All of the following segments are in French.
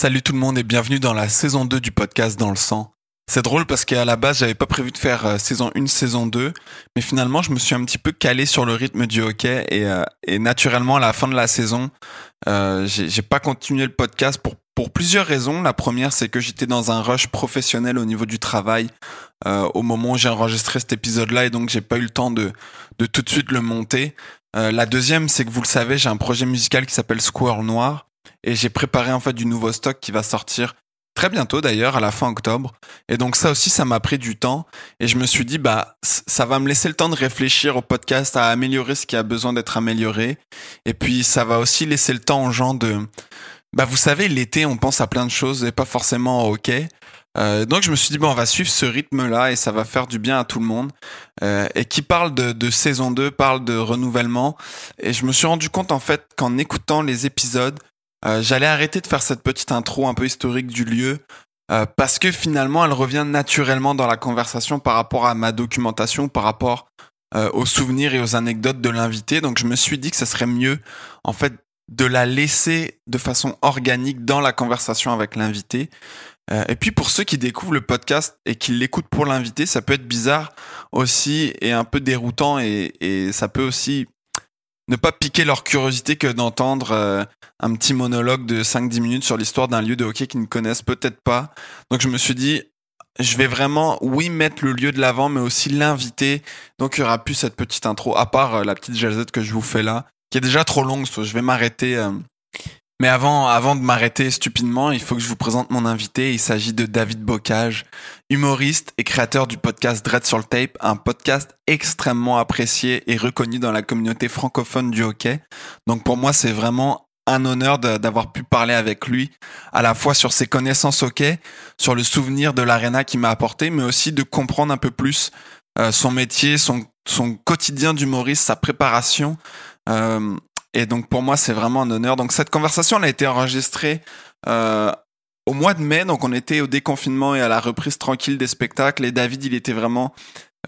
Salut tout le monde et bienvenue dans la saison 2 du podcast Dans le sang. C'est drôle parce qu'à la base, j'avais pas prévu de faire euh, saison 1, saison 2, mais finalement, je me suis un petit peu calé sur le rythme du hockey et, euh, naturellement, à la fin de la saison, euh, j'ai pas continué le podcast pour, pour plusieurs raisons. La première, c'est que j'étais dans un rush professionnel au niveau du travail euh, au moment où j'ai enregistré cet épisode-là et donc j'ai pas eu le temps de, de tout de suite le monter. La deuxième, c'est que vous le savez, j'ai un projet musical qui s'appelle Square Noir et j'ai préparé en fait du nouveau stock qui va sortir très bientôt d'ailleurs à la fin octobre. Et donc ça aussi ça m'a pris du temps. Et je me suis dit bah ça va me laisser le temps de réfléchir au podcast à améliorer ce qui a besoin d'être amélioré. Et puis ça va aussi laisser le temps aux gens de bah vous savez l'été on pense à plein de choses et pas forcément au hockey. Euh, donc je me suis dit bon on va suivre ce rythme là et ça va faire du bien à tout le monde. Euh, et qui parle de, de saison 2 parle de renouvellement. Et je me suis rendu compte en fait qu'en écoutant les épisodes euh, j'allais arrêter de faire cette petite intro un peu historique du lieu euh, parce que finalement elle revient naturellement dans la conversation par rapport à ma documentation, par rapport euh, aux souvenirs et aux anecdotes de l'invité. Donc je me suis dit que ce serait mieux en fait de la laisser de façon organique dans la conversation avec l'invité. Et puis pour ceux qui découvrent le podcast et qui l'écoutent pour l'invité, ça peut être bizarre aussi et un peu déroutant et, et ça peut aussi ne pas piquer leur curiosité que d'entendre euh, un petit monologue de 5-10 minutes sur l'histoire d'un lieu de hockey qu'ils ne connaissent peut-être pas. Donc je me suis dit, je vais vraiment, oui, mettre le lieu de l'avant, mais aussi l'inviter. Donc il y aura plus cette petite intro, à part euh, la petite jazette que je vous fais là, qui est déjà trop longue, je vais m'arrêter. Euh. Mais avant, avant de m'arrêter stupidement, il faut que je vous présente mon invité. Il s'agit de David Bocage, humoriste et créateur du podcast Dread sur le Tape, un podcast extrêmement apprécié et reconnu dans la communauté francophone du hockey. Donc pour moi, c'est vraiment un honneur d'avoir pu parler avec lui, à la fois sur ses connaissances hockey, sur le souvenir de l'arena qu'il m'a apporté, mais aussi de comprendre un peu plus euh, son métier, son, son quotidien d'humoriste, sa préparation. Euh, et donc pour moi, c'est vraiment un honneur. Donc cette conversation, elle a été enregistrée euh, au mois de mai. Donc on était au déconfinement et à la reprise tranquille des spectacles. Et David, il était vraiment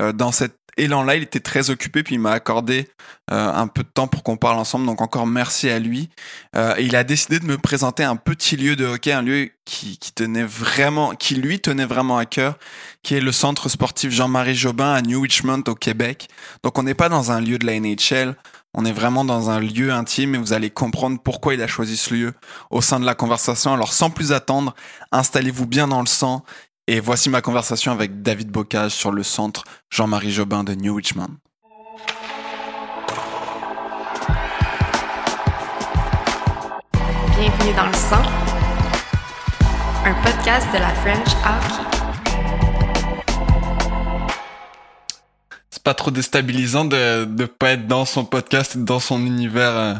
euh, dans cet élan-là. Il était très occupé, puis il m'a accordé euh, un peu de temps pour qu'on parle ensemble. Donc encore merci à lui. Euh, il a décidé de me présenter un petit lieu de hockey, un lieu qui, qui tenait vraiment, qui lui tenait vraiment à cœur, qui est le centre sportif Jean-Marie Jobin à New Richmond au Québec. Donc on n'est pas dans un lieu de la NHL. On est vraiment dans un lieu intime et vous allez comprendre pourquoi il a choisi ce lieu au sein de la conversation. Alors sans plus attendre, installez-vous bien dans le sang et voici ma conversation avec David Bocage sur le centre Jean-Marie Jobin de New Richmond. Bienvenue dans le sang, un podcast de la French Hockey. C'est pas trop déstabilisant de ne pas être dans son podcast et dans son univers. euh.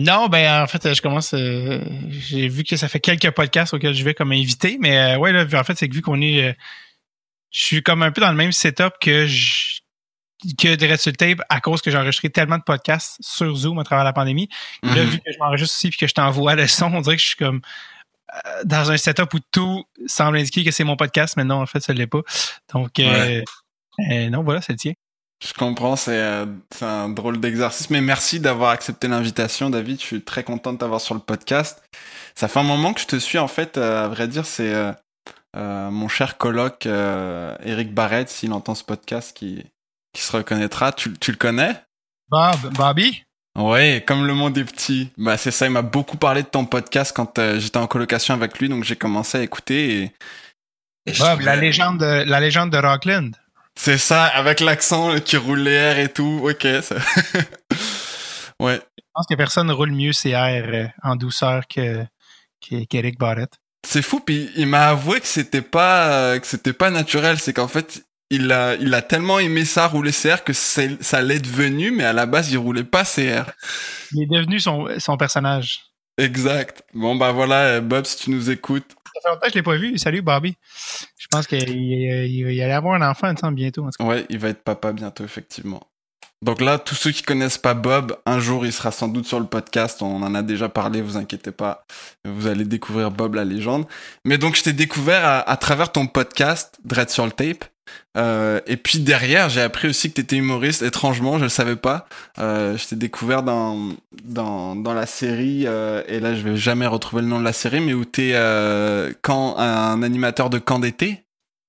Non, ben en fait, je commence. euh, J'ai vu que ça fait quelques podcasts auxquels je vais comme invité, mais euh, ouais, là, en fait, c'est que vu qu'on est. euh, je suis comme un peu dans le même setup que je que sur le Tape à cause que j'ai enregistré tellement de podcasts sur Zoom à travers la pandémie. Là, Mhm. vu que je m'enregistre aussi puis que je t'envoie le son, on dirait que je suis comme dans un setup où tout semble indiquer que c'est mon podcast, mais non, en fait, ça ne l'est pas. Donc, euh, non, voilà, c'est le tien. Je comprends, c'est euh, c'est un drôle d'exercice, mais merci d'avoir accepté l'invitation, David. Je suis très content de t'avoir sur le podcast. Ça fait un moment que je te suis, en fait, euh, à vrai dire, c'est euh, euh, mon cher coloc euh, Eric Barrett, s'il entend ce podcast, qui, qui se reconnaîtra. Tu, tu le connais? Bob, Bobby? Ouais, comme le monde est petit. Bah c'est ça, il m'a beaucoup parlé de ton podcast quand euh, j'étais en colocation avec lui, donc j'ai commencé à écouter et... et Bob, la légende de, la légende de Rockland. C'est ça, avec l'accent qui roule les airs et tout. Ok, ça... ouais. Je pense que personne roule mieux ses airs euh, en douceur que que- qu'Eric Barrett. C'est fou, puis il m'a avoué que c'était pas euh, que c'était pas naturel. C'est qu'en fait, il a il a tellement aimé ça rouler ses airs que ça l'est devenu, mais à la base, il roulait pas ses airs. Il est devenu son, son personnage. Exact. Bon bah voilà, euh, Bob, si tu nous écoutes. Ça fait longtemps que je l'ai pas vu. Salut, Bobby. Je pense qu'il aller avoir un enfant, bientôt. Ouais, il va être papa bientôt, effectivement. Donc là, tous ceux qui connaissent pas Bob, un jour, il sera sans doute sur le podcast. On en a déjà parlé, vous inquiétez pas. Vous allez découvrir Bob la légende. Mais donc, je t'ai découvert à, à travers ton podcast, Dread sur le tape. Euh, et puis derrière, j'ai appris aussi que tu étais humoriste. Étrangement, je le savais pas. Euh, je t'ai découvert dans, dans, dans la série, euh, et là je vais jamais retrouver le nom de la série, mais où tu es quand, un animateur de camp d'été.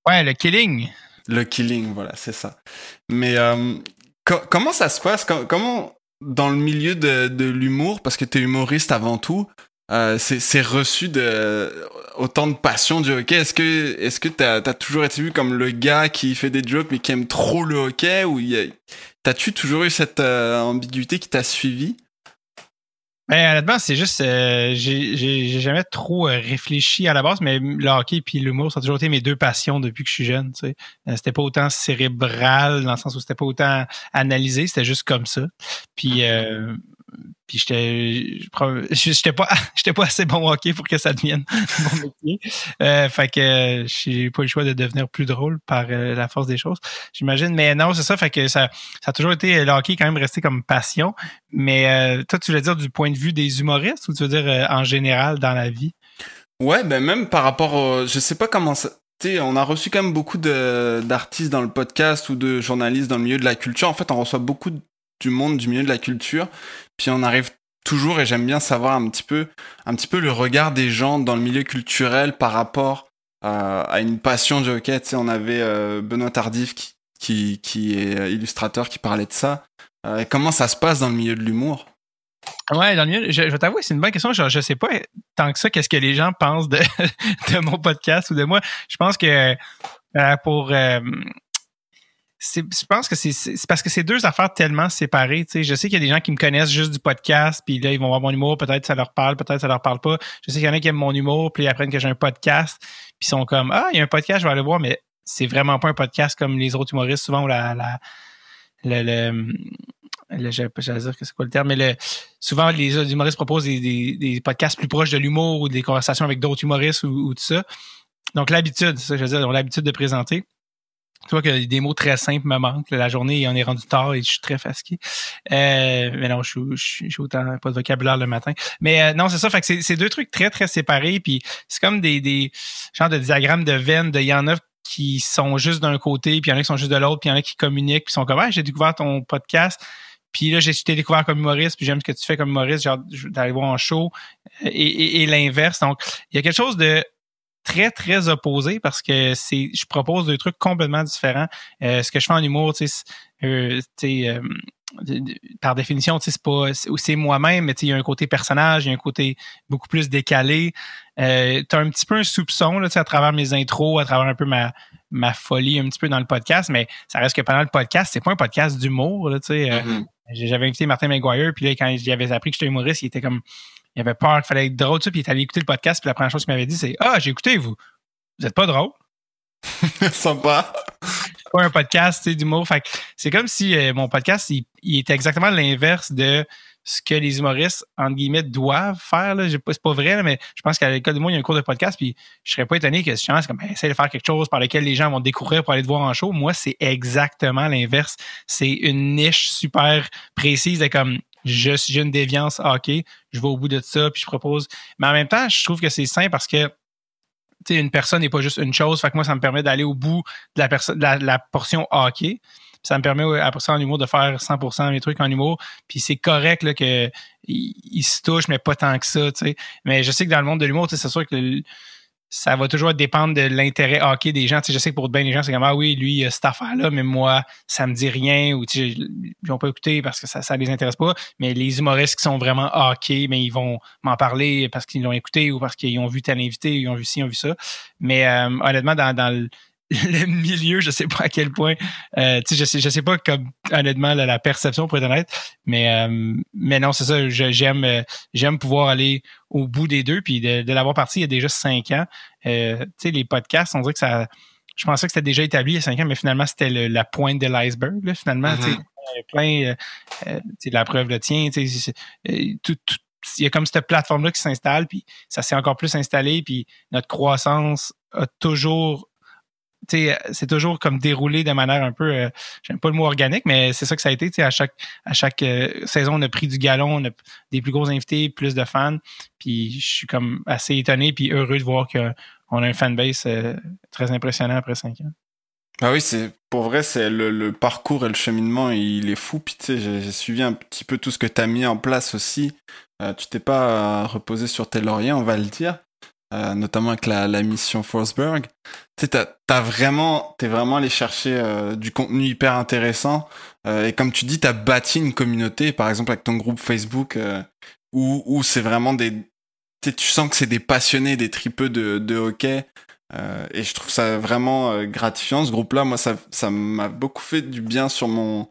Ouais, le Killing. Le Killing, voilà, c'est ça. Mais comment ça se passe? Comment, dans le milieu de, de l'humour, parce que tu es humoriste avant tout, euh, c'est reçu autant de passion du hockey. Est-ce que est-ce que t'as as toujours été vu comme le gars qui fait des jokes mais qui aime trop le hockey ou t'as-tu toujours eu cette euh, ambiguïté qui t'a suivi? Ben, honnêtement, c'est juste, euh, j'ai jamais trop réfléchi à la base, mais le hockey et l'humour, ça a toujours été mes deux passions depuis que je suis jeune. C'était pas autant cérébral dans le sens où c'était pas autant analysé, c'était juste comme ça. Puis puis j'étais j'étais pas j'étais pas assez bon hockey pour que ça devienne mon métier. Euh, fait que j'ai pas eu le choix de devenir plus drôle par euh, la force des choses, j'imagine. Mais non, c'est ça. Fait que ça, ça a toujours été le hockey quand même resté comme passion. Mais euh, toi, tu veux dire du point de vue des humoristes ou tu veux dire en général dans la vie? Ouais, ben même par rapport au, je sais pas comment ça. on a reçu quand même beaucoup d'artistes dans le podcast ou de journalistes dans le milieu de la culture. En fait, on reçoit beaucoup du monde du milieu de la culture. Puis on arrive toujours, et j'aime bien savoir un petit peu, un petit peu le regard des gens dans le milieu culturel par rapport euh, à une passion du hockey. Tu sais, on avait euh, Benoît Tardif qui, qui, qui, est illustrateur qui parlait de ça. Euh, comment ça se passe dans le milieu de l'humour? Ouais, dans le milieu, je, je vais t'avouer, c'est une bonne question. Je, je sais pas tant que ça qu'est-ce que les gens pensent de, de mon podcast ou de moi. Je pense que pour je pense que c'est parce que c'est deux affaires tellement séparées. Tu sais, je sais qu'il y a des gens qui me connaissent juste du podcast, puis là, ils vont voir mon humour, peut-être ça leur parle, peut-être ça leur parle pas. Je sais qu'il y en a qui aiment mon humour, puis ils apprennent que j'ai un podcast, puis ils sont comme Ah, il y a un podcast, je vais aller voir, mais c'est vraiment pas un podcast comme les autres humoristes, souvent où la, la j'allais dire que c'est quoi le terme, mais le, souvent les humoristes proposent des, des, podcasts plus proches de l'humour ou des conversations avec d'autres humoristes ou, ou tout ça. Donc l'habitude, ça je veux dire, ont l'habitude de présenter. Tu vois que des mots très simples me manquent. La journée, on est rendu tard et je suis très fatigué. Euh, mais non, je suis, autant pas de vocabulaire le matin. Mais euh, non, c'est ça. Fait que c'est deux trucs très, très séparés. Puis c'est comme des, des genres de diagrammes de veines. Il y en a qui sont juste d'un côté, puis il y en a qui sont juste de l'autre, puis il y en a qui communiquent, puis sont comme ah, j'ai découvert ton podcast. Puis là, j'ai été découvert comme humoriste, puis j'aime ce que tu fais comme humoriste, genre d'aller voir en show et, et l'inverse. Donc, il y a quelque chose de très, très opposé parce que c'est je propose des trucs complètement différents. Euh, ce que je fais en humour, tu sais, euh, euh par définition, c'est pas c'est moi-même, mais il y a un côté personnage, il y a un côté beaucoup plus décalé. Euh, tu as un petit peu un soupçon là, à travers mes intros, à travers un peu ma, ma folie un petit peu dans le podcast, mais ça reste que pendant le podcast, c'est pas un podcast d'humour. tu sais. Mm-hmm. J'avais invité Martin McGuire, puis là, quand j'avais appris que j'étais humoriste, il était comme il avait peur qu'il fallait être drôle, puis il est allé écouter le podcast, puis la première chose qu'il m'avait dit, c'est Ah, j'ai écouté, vous. Vous êtes pas drôle. Sympa. pas un podcast d'humour. Fait c'est comme si euh, mon podcast, il, était exactement l'inverse de ce que les humoristes, entre guillemets, doivent faire. Là. C'est pas vrai, mais je pense qu'à l'école de moi, il y a un cours de podcast, puis je serais pas étonné que c'est comme ben, essaye de faire quelque chose par lequel les gens vont découvrir pour aller te voir en show. Moi, c'est exactement l'inverse. C'est une niche super précise de comme j'ai une déviance ok, je vais au bout de ça, puis je propose. Mais en même temps, je trouve que c'est sain parce que une personne n'est pas juste une chose. Fait que moi, ça me permet d'aller au bout de la, personne, la, portion hockey. Ça me permet après ça en humour de faire 100% de mes trucs en humour. Puis c'est correct là, se touche, mais pas tant que ça. Mais je sais que dans le monde de l'humour, c'est sûr que ça va toujours dépendre de l'intérêt hockey des gens. Tu sais, je sais que pour bien des gens, c'est comme Ah oui, lui, il a cette affaire-là, mais moi, ça me dit rien ou tu sais, ils vont pas écouter parce que ça, ça les intéresse pas. Mais les humoristes qui sont vraiment hockey, mais ils vont m'en parler parce qu'ils l'ont écouté ou parce qu'ils ont vu tel invité, ils ont vu ci, ils ont vu ça. Mais euh, honnêtement, dans, dans le le milieu, je sais pas à quel point. Euh, tu sais, je sais, je sais pas comme honnêtement la, perception pour être honnête, mais euh, mais non, c'est ça. J'aime euh, j'aime pouvoir aller au bout des deux, puis de, de l'avoir parti il y a déjà cinq ans. tu sais, les podcasts, on dirait que ça. Je pensais que c'était déjà établi il y a cinq ans, mais finalement c'était la pointe de l'iceberg. Finalement, tu sais, mm-hmm. plein, euh, la preuve le tien. Tu sais, tout, tout il y a comme cette plateforme-là qui s'installe, puis ça s'est encore plus installé, puis notre croissance a toujours c'est toujours comme déroulé de manière un peu, euh, j'aime pas le mot organique, mais c'est ça que ça a été. À chaque, à chaque euh, saison, on a pris du galon, on a des plus gros invités, plus de fans. Puis je suis comme assez étonné puis heureux de voir qu'on a un fanbase euh, très impressionnant après cinq ans. Ah oui, c'est pour vrai, c'est le, parcours et le cheminement, il est fou. Puis tu j'ai suivi un petit peu tout ce que tu as mis en place aussi. Euh, tu t'es pas reposé sur tes lauriers, on va le dire. Euh, notamment avec la, mission Forsberg. Tu sais, t'as, vraiment, t'es vraiment allé chercher euh, du contenu hyper intéressant. Euh, et comme tu dis, t'as bâti une communauté, par exemple avec ton groupe Facebook, où, où c'est vraiment des, tu sens que c'est des passionnés, des tripeux de, de hockey. et je trouve ça vraiment gratifiant. Ce groupe-là, moi, ça m'a beaucoup fait du bien sur mon,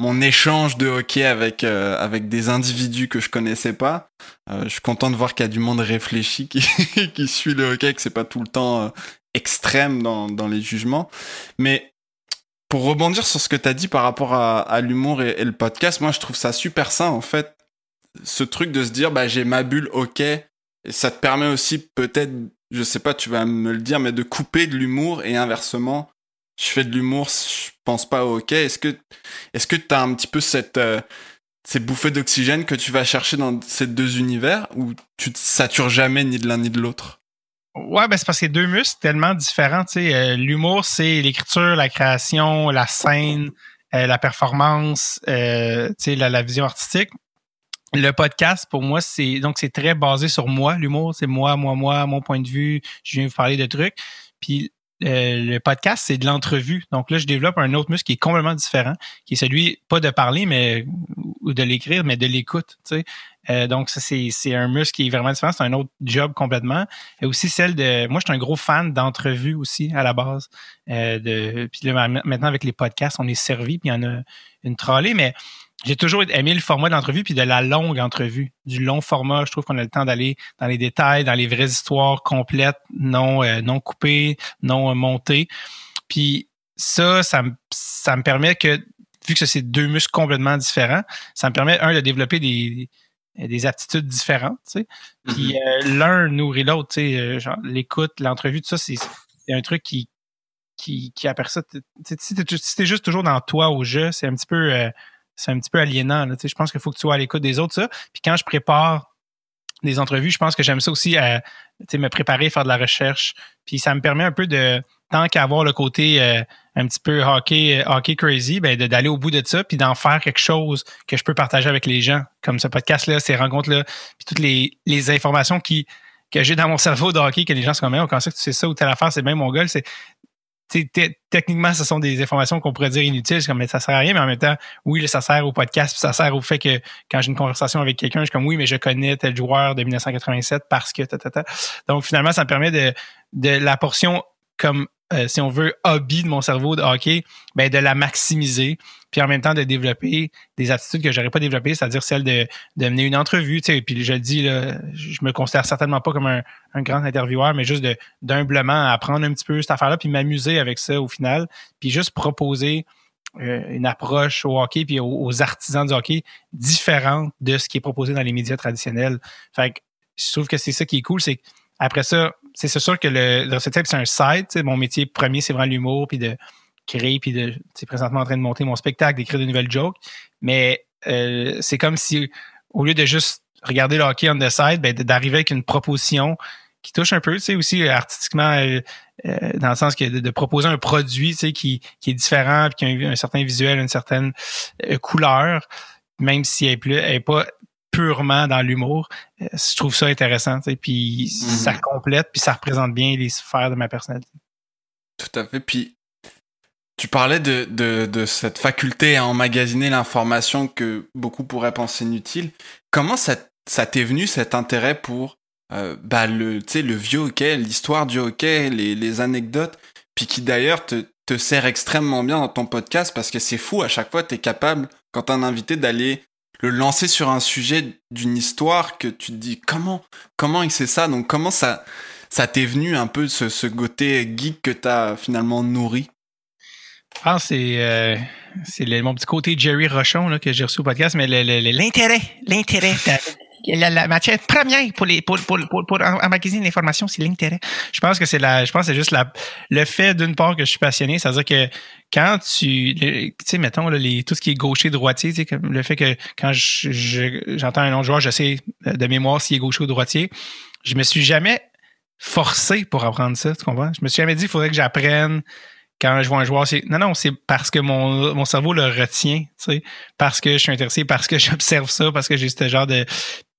mon échange de hockey avec euh, avec des individus que je connaissais pas. Euh, je suis content de voir qu'il y a du monde réfléchi qui qui suit le hockey, que c'est pas tout le temps euh, extrême dans dans les jugements. Mais pour rebondir sur ce que tu as dit par rapport à, à l'humour et, le podcast, moi je trouve ça super sain en fait. Ce truc de se dire bah j'ai ma bulle hockey et ça te permet aussi peut-être je sais pas, tu vas me le dire mais de couper de l'humour et inversement je fais de l'humour, je pense pas au hockey. Est-ce que est-ce que tu as un petit peu cette euh, cette bouffée d'oxygène que tu vas chercher dans ces deux univers ou tu te satures jamais ni de l'un ni de l'autre? Ouais, ben c'est parce que deux muscles tellement différents. Euh, l'humour c'est l'écriture, la création, la scène, euh, la performance, sais, la, la vision artistique. Le podcast, pour moi, c'est donc c'est très basé sur moi. L'humour, c'est moi, moi, moi, mon point de vue. Je viens vous parler de trucs. Puis euh, le podcast, c'est de l'entrevue. Donc là, je développe un autre muscle qui est complètement différent, qui est celui, pas de parler, mais ou de l'écrire, mais de l'écoute. Tu sais. Euh, donc, ça, c'est, un muscle qui est vraiment différent. C'est un autre job complètement. Et aussi celle de. Moi, je suis un gros fan d'entrevue aussi, à la base. Euh, de, puis là, maintenant, avec les podcasts, on est servi, puis il y en a une trollée, mais j'ai toujours aimé le format de l'entrevue puis de la longue entrevue, du long format. Je trouve qu'on a le temps d'aller dans les détails, dans les vraies histoires complètes, non euh, non coupées, non euh, montées. Puis ça, ça, ça me permet que vu que c'est deux muscles complètement différents, ça me permet un de développer des des aptitudes différentes, tu sais. Puis mm-hmm. euh, l'un nourrit l'autre, tu sais, genre l'écoute, l'entrevue, tout ça, c'est un truc qui qui qui aperçoit. Si t'es juste toujours dans toi au jeu, c'est un petit peu c'est un petit peu aliénant. Là, je pense qu'il faut que tu sois à l'écoute des autres. Ça. Puis quand je prépare des entrevues, je pense que j'aime ça aussi à me préparer, faire de la recherche. Puis ça me permet un peu de, tant qu'à avoir le côté euh, un petit peu hockey, hockey crazy, ben d'aller au bout de ça, puis d'en faire quelque chose que je peux partager avec les gens, comme ce podcast-là, ces rencontres-là, puis toutes les, les informations qui que j'ai dans mon cerveau de hockey, que les gens sont comme, quand ça que tu sais ça ou telle affaire, c'est bien mon c'est techniquement, ce sont des informations qu'on pourrait dire inutiles. comme, mais ça sert à rien, mais en même temps, oui, ça sert au podcast, puis ça sert au fait que quand j'ai une conversation avec quelqu'un, je suis comme, oui, mais je connais tel joueur de 1987 parce que, ta, Donc, finalement, ça me permet de, de la portion comme euh, si on veut, hobby de mon cerveau de hockey, ben de la maximiser, puis en même temps de développer des attitudes que j'aurais pas développées, c'est-à-dire celle de, de mener une entrevue, tu sais, puis je le dis, là, je me considère certainement pas comme un, grand intervieweur, mais juste d'humblement apprendre un petit peu cette affaire-là, puis m'amuser avec ça au final, puis juste proposer euh, une approche au hockey puis aux, artisans du hockey différente de ce qui est proposé dans les médias traditionnels. Fait que je trouve que c'est ça qui est cool, c'est après ça, c'est sûr que le, le c'est un site. Mon métier premier, c'est vraiment l'humour, puis de créer, puis de, c'est présentement en train de monter mon spectacle, d'écrire de nouvelles jokes. Mais euh, c'est comme si, au lieu de juste regarder le hockey on the side, ben, d'arriver avec une proposition qui touche un peu, tu sais, aussi artistiquement, euh, euh, dans le sens que de, proposer un produit, tu sais, qui, qui est différent, puis qui a un, certain visuel, une certaine couleur, même si elle n'est pas purement dans l'humour. Je trouve ça intéressant, puis ça mhm. complète, puis ça représente bien les sphères de ma personnalité. Tout à fait. Puis tu parlais de, de, cette faculté à emmagasiner l'information que beaucoup pourraient penser inutile. Comment ça, ça t'est venu cet intérêt pour euh, bah, le, le vieux hockey, l'histoire du hockey, les, les anecdotes, puis qui d'ailleurs te, te sert extrêmement bien dans ton podcast parce que c'est fou, à chaque fois tu es capable, quand un invité, d'aller le lancer sur un sujet d'une histoire que tu te dis comment comment il sait ça? Donc comment ça ça t'est venu un peu ce, ce côté geek que t'as finalement nourri? Ah, c'est euh, c'est mon petit côté Jerry Rochon là, que j'ai reçu au podcast, mais l'intérêt, l'intérêt, la, matière première pour les pour, pour, pour, pour emmagasiner l'information, c'est l'intérêt. Je pense que c'est la, je pense c'est juste la, le fait d'une part que je suis passionné, c'est-à-dire que quand tu, tu sais, mettons les, tout ce qui est gaucher droitier, tu sais, comme le fait que quand j'entends un autre joueur, je sais de mémoire s'il est gaucher ou droitier, je me suis jamais forcé pour apprendre ça, tu comprends? Je me suis jamais dit qu'il faudrait que j'apprenne quand je vois un joueur, c'est non, non, c'est parce que mon, mon cerveau le retient, tu sais, parce que je suis intéressé, parce que j'observe ça, parce que j'ai ce genre de.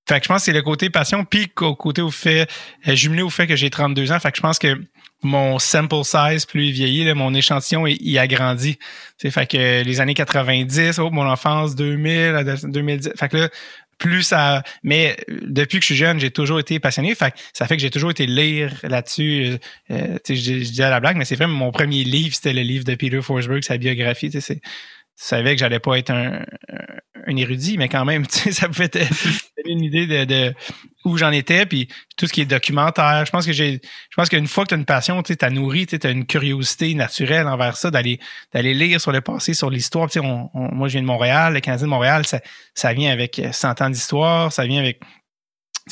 Fait que je pense que c'est le côté passion, puis au côté au fait, euh, jumelé au fait que j'ai 32 ans. Fait que je pense que mon sample size plus vieilli, mon échantillon, il, il agrandit. Fait que les années 90, oh, mon enfance, 2000, 2010. Fait que là, plus ça. Mais depuis que je suis jeune, j'ai toujours été passionné. Fait ça fait que j'ai toujours été lire là-dessus. Euh, je, je, dis à la blague, mais c'est vrai, mon premier livre, c'était le livre de Peter Forsberg, sa biographie. C'est savais que j'allais pas être un, un, érudit, mais quand même, ça te donner une idée de, de où j'en étais, puis tout ce qui est documentaire. Je pense que j'ai, je pense qu'une fois que tu as une passion, tu as nourri, tu as une curiosité naturelle envers ça, d'aller d'aller lire sur le passé, sur l'histoire. Sais, on, moi, je viens de Montréal, le Canadien de Montréal, ça, ça vient avec 100 ans d'histoire, ça vient avec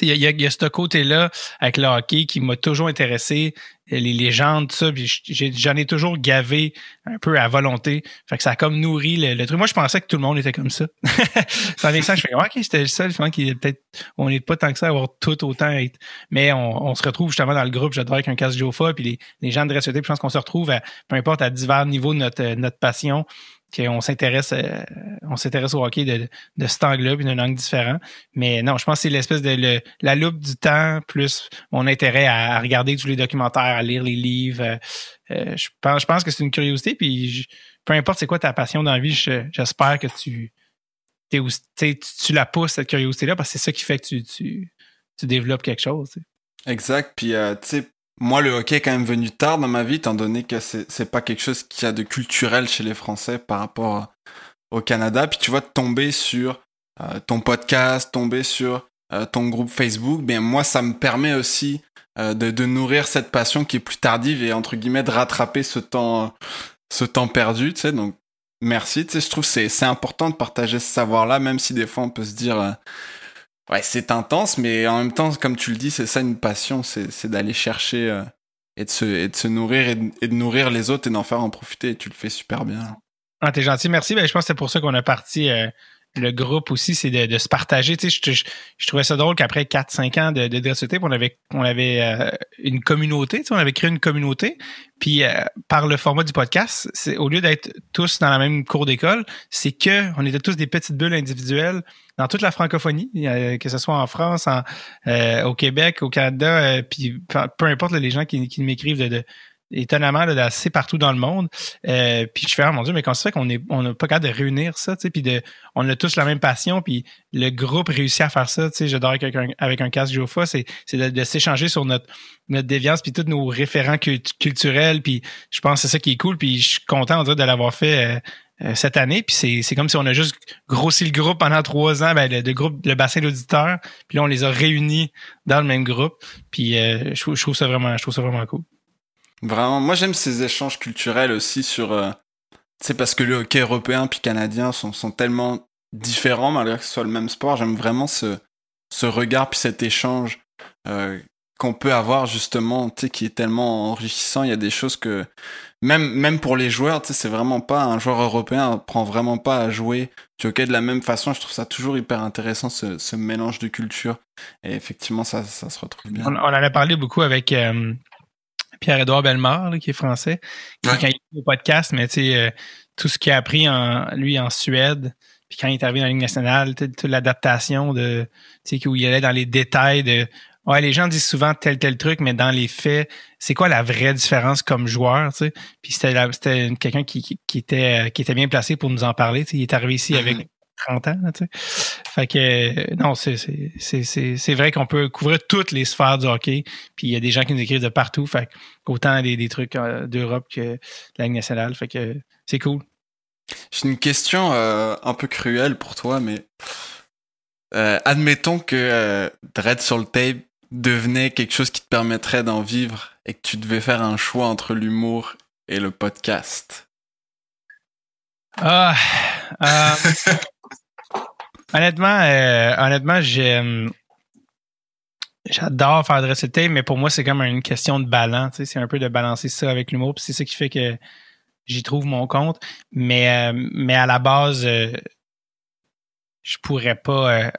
il y, a, y a ce côté-là avec le hockey qui m'a toujours intéressé, les légendes, ça, j'en ai, toujours gavé un peu à volonté. Fait que ça a comme nourri le, truc. Moi, je pensais que tout le monde était comme ça. ça avec ça, je fais OK, j'étais le seul, finalement, qui peut-être on n'est pas tant que ça à avoir tout autant être. Mais on, on se retrouve justement dans le groupe, j'adore avec un casse Jofa, puis les, les gens de puis je pense qu'on se retrouve à, peu importe à divers niveaux de notre, notre passion qu'on s'intéresse euh, on s'intéresse au hockey de, de cet angle-là puis d'un angle différent. Mais non, je pense que c'est l'espèce de la loupe du temps plus mon intérêt à, regarder tous les documentaires, à lire les livres. Euh, euh, je pense, que c'est une curiosité. Puis peu importe c'est quoi ta passion dans la vie, j'espère que tu, tu, la pousses cette curiosité-là parce que c'est ça qui fait que tu développes quelque chose. Exact. Puis tu sais moi, le hockey est quand même venu tard dans ma vie, étant donné que c'est pas quelque chose qui a de culturel chez les Français par rapport au Canada. Puis tu vois, tomber sur euh, ton podcast, tomber sur euh, ton groupe Facebook, bien moi, ça me permet aussi euh, de, de, nourrir cette passion qui est plus tardive et entre guillemets de rattraper ce temps, ce temps perdu. Tu sais, donc merci. Tu sais, je trouve c'est c'est important de partager ce savoir-là, même si des fois on peut se dire Ouais, c'est intense, mais en même temps, comme tu le dis, c'est ça une passion, c'est d'aller chercher euh, et, de se, nourrir et de, nourrir les autres et d'en faire en profiter. Et tu le fais super bien. Ah, t'es gentil, merci. Ben, je pense que c'est pour ça qu'on a parti euh, le groupe aussi, c'est de, de, se partager. Tu sais, je, je, trouvais ça drôle qu'après 4-5 ans de, de on avait, on avait euh, une communauté, tu sais, on avait créé une communauté. Puis euh, par le format du podcast, c'est au lieu d'être tous dans la même cour d'école, c'est que on était tous des petites bulles individuelles dans toute la francophonie, que ce soit en France, en, euh, au Québec, au Canada, puis peu importe les gens qui, qui m'écrivent de, étonnamment là, assez partout dans le monde. Euh, puis je fais, ah, mon Dieu, mais quand c'est fait qu'on est on n'a pas capable de réunir ça, tu sais, puis de on a tous la même passion, puis le groupe réussit à faire ça, tu sais, j'adore avec un, avec un casque Jofa, c'est, c'est de, s'échanger sur notre, notre déviance, puis tous nos référents culturels, puis je pense que c'est ça qui est cool, puis je suis content, on dirait, de l'avoir fait euh, euh, cette année, puis c'est, comme si on a juste grossi le groupe pendant trois ans, ben, le, groupe, le bassin d'auditeurs, puis là, on les a réunis dans le même groupe, puis je, je trouve ça vraiment, je trouve ça vraiment cool. Vraiment, moi j'aime ces échanges culturels aussi sur. Euh, c'est parce que le hockey européen puis canadien sont, sont tellement différents malgré que ce soit le même sport. J'aime vraiment ce, ce regard puis cet échange euh, qu'on peut avoir justement, tu sais, qui est tellement enrichissant. Il y a des choses que même même pour les joueurs, tu sais, c'est vraiment pas un joueur européen prend vraiment pas à jouer du hockey de la même façon. Je trouve ça toujours hyper intéressant ce, ce mélange de culture. Et effectivement, ça, ça se retrouve bien. On, en a parlé beaucoup avec euh, Pierre-Édouard Bellemare, qui est français, qui, quand il est au podcast, mais tu sais, euh, tout ce qu'il a appris en, lui en Suède, puis quand il est arrivé dans la Ligue nationale, toute l'adaptation de, tu sais, où il allait dans les détails de, ouais, les gens disent souvent tel, tel truc, mais dans les faits, c'est quoi la vraie différence comme joueur, tu sais? Puis c'était, c'était quelqu'un qui, qui, était, qui était bien placé pour nous en parler, tu sais. Il est arrivé ici avec mm-hmm. 30 ans. Fait que euh, non, c'est vrai qu'on peut couvrir toutes les sphères du hockey. Puis il y a des gens qui nous écrivent de partout. Fait autant des, des trucs euh, d'Europe que de la nationale. Fait que c'est cool. J'ai une question euh, un peu cruelle pour toi, mais admettons que Dread sur le tape devenait quelque chose qui te permettrait d'en vivre et que tu devais faire un choix entre l'humour et le podcast. Ah, Honnêtement, euh, honnêtement. J'adore faire de tape, mais pour moi, c'est comme une question de balance. C'est un peu de balancer ça avec l'humour. C'est ça qui fait que j'y trouve mon compte. Mais, euh, mais à la base, euh, je pourrais pas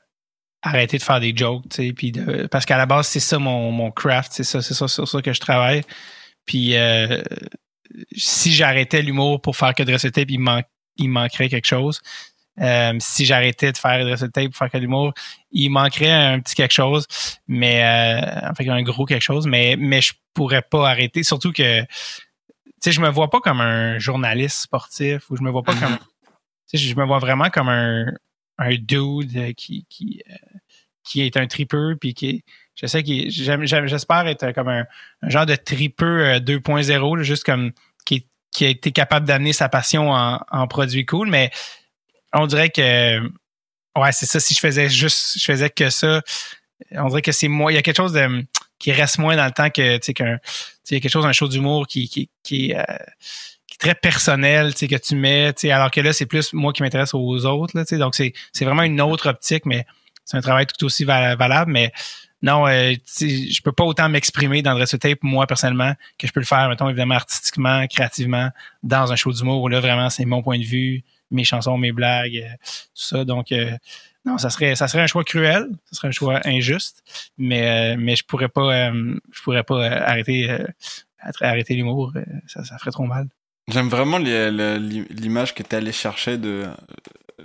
arrêter de faire des jokes. Puis parce qu'à la base, c'est ça mon, mon craft. C'est ça, c'est ça sur ça que je travaille. Puis si j'arrêtais l'humour pour faire que de tape, il, man il manquerait quelque chose. Euh, si j'arrêtais de faire de tape pour faire que de l'humour, il manquerait un petit quelque chose, mais euh, en fait un gros quelque chose, mais mais je pourrais pas arrêter. Surtout que tu sais, je me vois pas comme un journaliste sportif ou je me vois pas comme tu sais, je me vois vraiment comme un un dude qui qui euh, qui est un tripeux puis qui je sais qu'il j'espère être comme un, genre de tripeux 2.0 juste comme qui, a été capable d'amener sa passion en, en produit cool mais on dirait que ouais c'est ça si je faisais juste je faisais que ça on dirait que c'est moi il y a quelque chose qui reste moins dans le temps que tu sais qu'un quelque chose un show d'humour qui euh, qui est très personnel tu sais que tu mets tu alors que là c'est plus moi qui m'intéresse aux autres là tu sais. Donc c'est c'est vraiment une autre optique mais c'est un travail tout aussi valable mais non, euh, je peux pas autant m'exprimer dans le tape moi personnellement que je peux le faire, mettons évidemment artistiquement, créativement, dans un show d'humour où là vraiment c'est mon point de vue, mes chansons, mes blagues, euh, tout ça. Donc, euh, non, ça serait, ça serait un choix cruel, ça serait un choix injuste, mais, euh, mais je pourrais pas, je pourrais pas arrêter, arrêter l'humour, ça, ça ferait trop mal. J'aime vraiment l'image que tu allé chercher de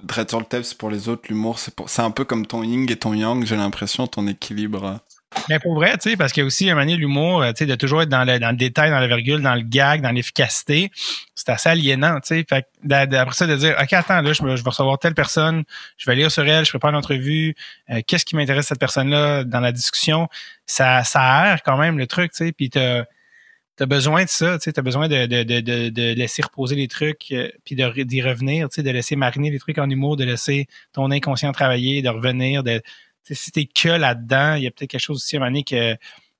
Dread sur le Teps pour les autres, l'humour, c'est un peu comme ton yin et ton yang, j'ai l'impression, ton équilibre. Mais pour vrai, tu sais, parce qu'il y a aussi un moment l'humour, tu sais, de toujours être dans le, dans le détail, dans la virgule, dans le gag, dans l'efficacité, c'est assez aliénant, tu sais. Fait après ça, de dire, OK, attends, là, je, vais recevoir telle personne, je vais lire sur elle, je prépare une entrevue, euh, qu'est-ce qui m'intéresse cette personne-là dans la discussion, ça, ça aère quand même le truc, tu sais, puis t'as as besoin de ça, tu sais, t'as besoin de, de, de, de, laisser reposer les trucs, euh, puis d'y revenir, tu sais, de laisser mariner les trucs en humour, de laisser ton inconscient travailler, de revenir, de si t'es que là-dedans, il y a peut-être quelque chose aussi à un moment donné que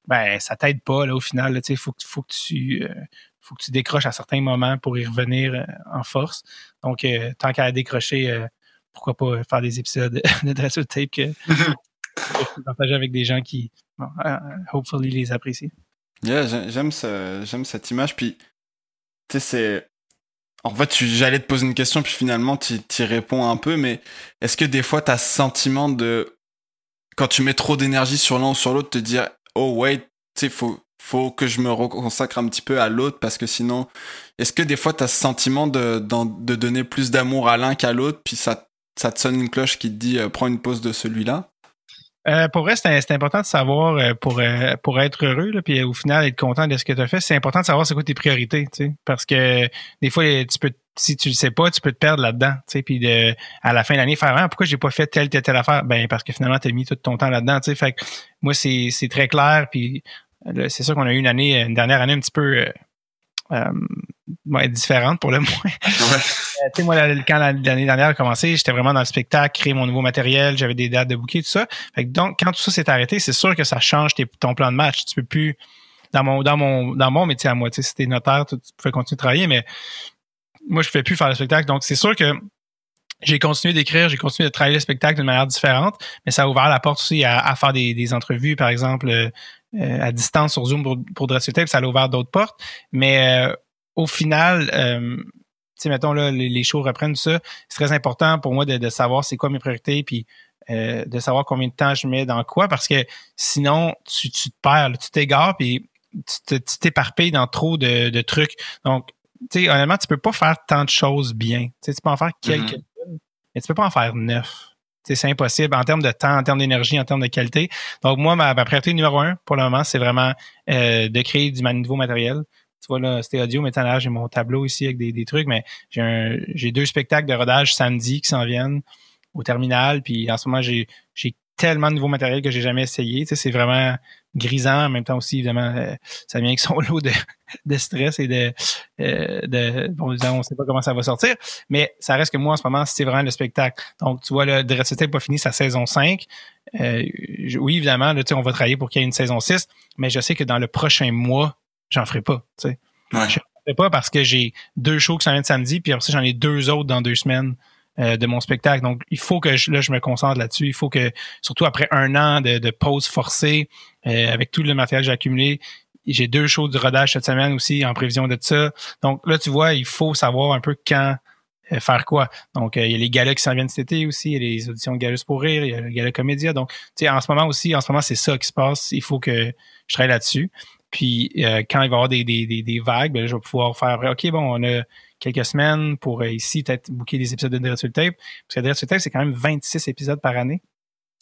ben ça t'aide pas là au final. Il faut, faut que tu euh, faut que tu décroches à certains moments pour y revenir euh, en force. Donc euh, tant qu'à décrocher, pourquoi pas faire des épisodes de Dress Tape que, partager avec des gens qui bon, hopefully les apprécient. Yeah, j'aime j'aime cette image. Puis tu sais c'est en fait, j'allais te poser une question, puis finalement, tu y réponds un peu, mais est-ce que des fois, tu as ce sentiment de quand tu mets trop d'énergie sur l'un ou sur l'autre, te dire oh wait, tu sais, faut faut que je me consacre un petit peu à l'autre parce que sinon, est-ce que des fois tu as ce sentiment de, de, donner plus d'amour à l'un qu'à l'autre, puis ça, ça te sonne une cloche qui te dit euh, prends une pause de celui-là? Euh, pour vrai, c'est important de savoir euh, pour, pour être heureux, là, puis au final être content de ce que tu as fait, c'est important de savoir c'est quoi tes priorités, tu sais, parce que des fois, tu peux si tu le sais pas, tu peux te perdre là-dedans, tu sais, puis de, à la fin de l'année, faire ah, pourquoi j'ai pas fait telle, telle, telle affaire? Ben, parce que finalement, tu as mis tout ton temps là-dedans, tu sais. Fait que moi, c'est, c'est très clair, puis c'est sûr qu'on a eu une année, une dernière année un petit peu euh, euh différente pour le moins. Euh, tu sais, moi, quand l'année dernière a commencé, j'étais vraiment dans le spectacle, créer mon nouveau matériel, j'avais des dates de bouquet, tout ça. Fait que donc, quand tout ça s'est arrêté, c'est sûr que ça change ton plan de match. Tu peux plus, dans mon, dans mon, dans mon métier à moi, tu sais, si t'es notaire, tu, tu pouvais continuer de travailler, mais moi, je ne fais plus faire le spectacle. Donc, c'est sûr que j'ai continué d'écrire, j'ai continué de travailler le spectacle d'une manière différente, mais ça a ouvert la porte aussi à, faire des, entrevues, par exemple, euh, à distance sur Zoom pour, pour Dress Tape, ça a ouvert d'autres portes. Mais euh, au final, euh, sais, mettons, là, les, shows reprennent ça. C'est très important pour moi de, savoir c'est quoi mes priorités, puis de savoir combien de temps je mets dans quoi, parce que sinon, tu, tu te perds, tu t'égares, puis tu t'éparpilles dans trop de, de trucs. Donc, tu sais, honnêtement, tu peux pas faire tant de choses bien. Tu peux en faire quelques mm mais tu peux pas en faire neuf. C'est impossible en termes de temps, en termes d'énergie, en termes de qualité. Donc, moi, ma, priorité numéro un, pour le moment, c'est vraiment euh, de créer du nouveau matériel. Tu vois, là, c'était audio, mais là, j'ai mon tableau ici avec des, trucs, mais j'ai deux spectacles de rodage samedi qui s'en viennent au terminal. Puis en ce moment, j'ai tellement de nouveaux matériel que j'ai jamais essayé. Tu sais, c'est vraiment grisant. En même temps aussi, évidemment, euh, ça vient avec son lot de, stress et de, euh, de bon, on sait pas comment ça va sortir. Mais ça reste que moi, en ce moment, c'est vraiment le spectacle. Donc, tu vois, le Dress n'est pas fini sa saison 5. Euh, oui, évidemment, là, tu on va travailler pour qu'il y ait une saison 6, mais je sais que dans le prochain mois, j'en ferai pas. Tu sais. Ouais. Je ferai pas parce que j'ai deux shows qui s'en viennent samedi, puis après ça, j'en ai deux autres dans deux semaines. Euh, de mon spectacle. Donc, il faut que je, là, je me concentre là-dessus. Il faut que, surtout après un an de, de pause forcée, euh, avec tout le matériel que j'ai accumulé, j'ai deux shows de rodage cette semaine aussi en prévision de ça. Donc là, tu vois, il faut savoir un peu quand euh, faire quoi. Donc, il y a les galas qui s'en viennent cet été aussi, il y a les auditions de Galus pour rire, il y a le gala comédia. Donc, tu sais, en ce moment aussi, en ce moment, c'est ça qui se passe. Il faut que je travaille là-dessus. Puis euh, quand il va y avoir des, des, des, vagues, ben je vais pouvoir faire OK, bon, on a quelques semaines pour euh, ici peut-être booker des épisodes de Direct Tape. Parce que Direct Tape, c'est quand même 26 épisodes par année.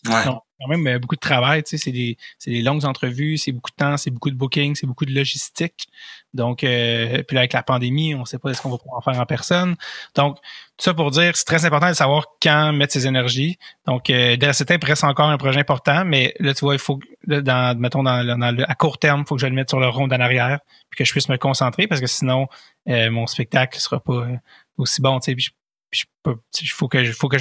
Ouais. Donc, quand même euh, beaucoup de travail, tu sais, c'est des, des longues entrevues, c'est beaucoup de temps, c'est beaucoup de booking, c'est beaucoup de logistique. Donc, euh, puis là, avec la pandémie, on ne sait pas ce qu'on va pouvoir faire en personne. Donc, tout ça pour dire, c'est très important de savoir quand mettre ses énergies. Donc, euh, DRCT reste encore un projet important, mais là, tu vois, il faut, dans, mettons, dans, dans à court terme, il faut que je le mette sur le rond en arrière, puis que je puisse me concentrer, parce que sinon, euh, mon spectacle sera pas euh, aussi bon, tu sais, il faut que, faut que,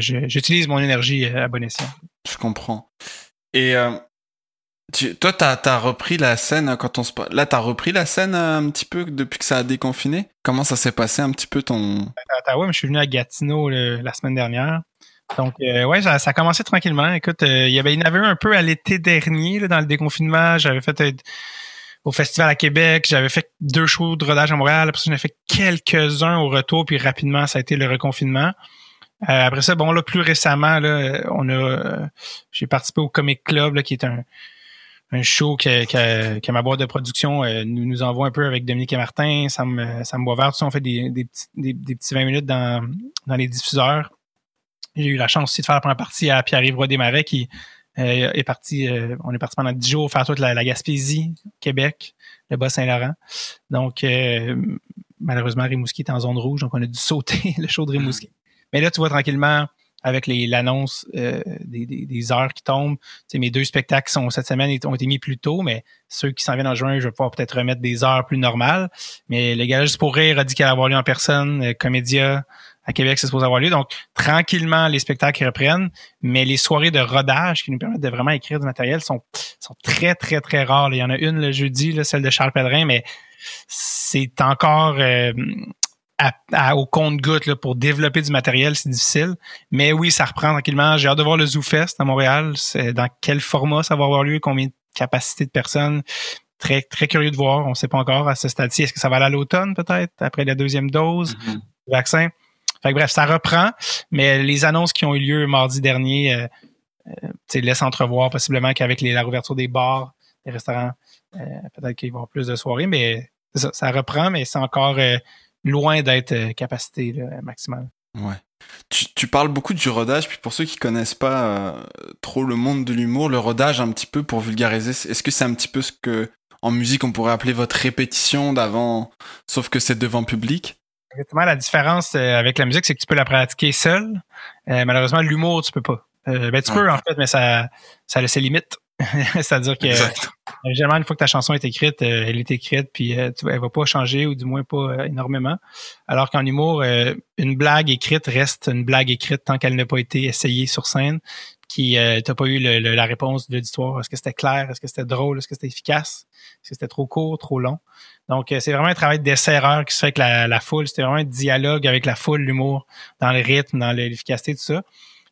j'utilise mon énergie à bon escient. Je comprends. Et euh, tu, toi, t'as as repris la scène quand on se là, t'as repris la scène un petit peu depuis que ça a déconfiné? Comment ça s'est passé un petit peu ton Ouais, je suis venu à Gatineau la semaine dernière. Donc, euh, ouais, ça, a commencé tranquillement. Écoute, euh, il y avait, il y en avait un peu à l'été dernier dans le déconfinement. J'avais fait au festival à Québec. J'avais fait deux shows de rodage à Montréal. Après j'en ai fait quelques-uns au retour, puis rapidement, ça a été le reconfinement. Euh, après ça, bon, là, plus récemment, là, on a euh, j'ai participé au Comic Club, là, qui est un, un show que, que, que ma boîte de production euh, nous, nous envoie un peu avec Dominique et Martin. Ça me, ça. Tout ça, on fait des, des, petits, des, petits 20 minutes dans, dans les diffuseurs. J'ai eu la chance aussi de faire la première partie à Pierre-Yves Roy Desmarais qui euh, est parti, euh, on est parti pendant dix jours faire toute la, la Gaspésie, Québec, le Bas-Saint-Laurent. Donc, euh, malheureusement, Rimouski est en zone rouge, donc on a dû sauter le show de Rimouski. Mais là, tu vois tranquillement, avec l'annonce des, des, des, heures qui tombent, tu mes deux spectacles sont cette semaine ont été mis plus tôt, mais ceux qui s'en viennent en juin, je vais pouvoir peut-être remettre des heures plus normales. Mais le gars juste pour rire a dit qu'elle allait avoir lieu en personne, Comédia, à Québec, c'est supposé avoir lieu. Donc, tranquillement, les spectacles reprennent, mais les soirées de rodage qui nous permettent de vraiment écrire du matériel sont, sont très, très, très rares. Il y en a une le jeudi, là, celle de Charles Pellerin, mais c'est encore euh, au compte-goutte pour développer du matériel, c'est difficile. Mais oui, ça reprend tranquillement. J'ai hâte de voir le ZooFest à Montréal. C'est dans quel format ça va avoir lieu, combien de capacités de personnes? Très, très curieux de voir. On ne sait pas encore à ce stade-ci. Est-ce que ça va aller à l'automne, peut-être, après la deuxième dose mm-hmm. du vaccin? bref, ça reprend, mais les annonces qui ont eu lieu mardi dernier euh, euh laissent entrevoir possiblement qu'avec la rouverture des bars, des restaurants, euh, peut-être qu'il va y avoir plus de soirées, mais ça, ça reprend, mais c'est encore euh, loin d'être capacité maximale. Ouais. Tu, tu, parles beaucoup du rodage, puis pour ceux qui connaissent pas trop le monde de l'humour, le rodage un petit peu pour vulgariser, est-ce que c'est un petit peu ce que en musique on pourrait appeler votre répétition d'avant, sauf que c'est devant public? Exactement. La différence euh, avec la musique, c'est que tu peux la pratiquer seul. Euh, malheureusement, l'humour, tu peux pas. Euh, ben, tu peux, en fait, mais ça, ça a ses limites. C'est-à-dire que généralement, une fois que ta chanson est écrite, elle est écrite, puis tu, elle va pas changer, ou du moins pas énormément. Alors qu'en humour, une blague écrite reste une blague écrite tant qu'elle n'a pas été essayée sur scène, qui euh, t'as pas eu la réponse de l'auditoire. Est-ce que c'était clair? Est-ce que c'était drôle? Est-ce que c'était efficace? Est-ce que c'était trop court, trop long? Donc, euh, c'est vraiment un travail d'essai-erreur qui se fait avec la, la foule. C'était vraiment un dialogue avec la foule, l'humour, dans le rythme, dans l'efficacité, tout ça.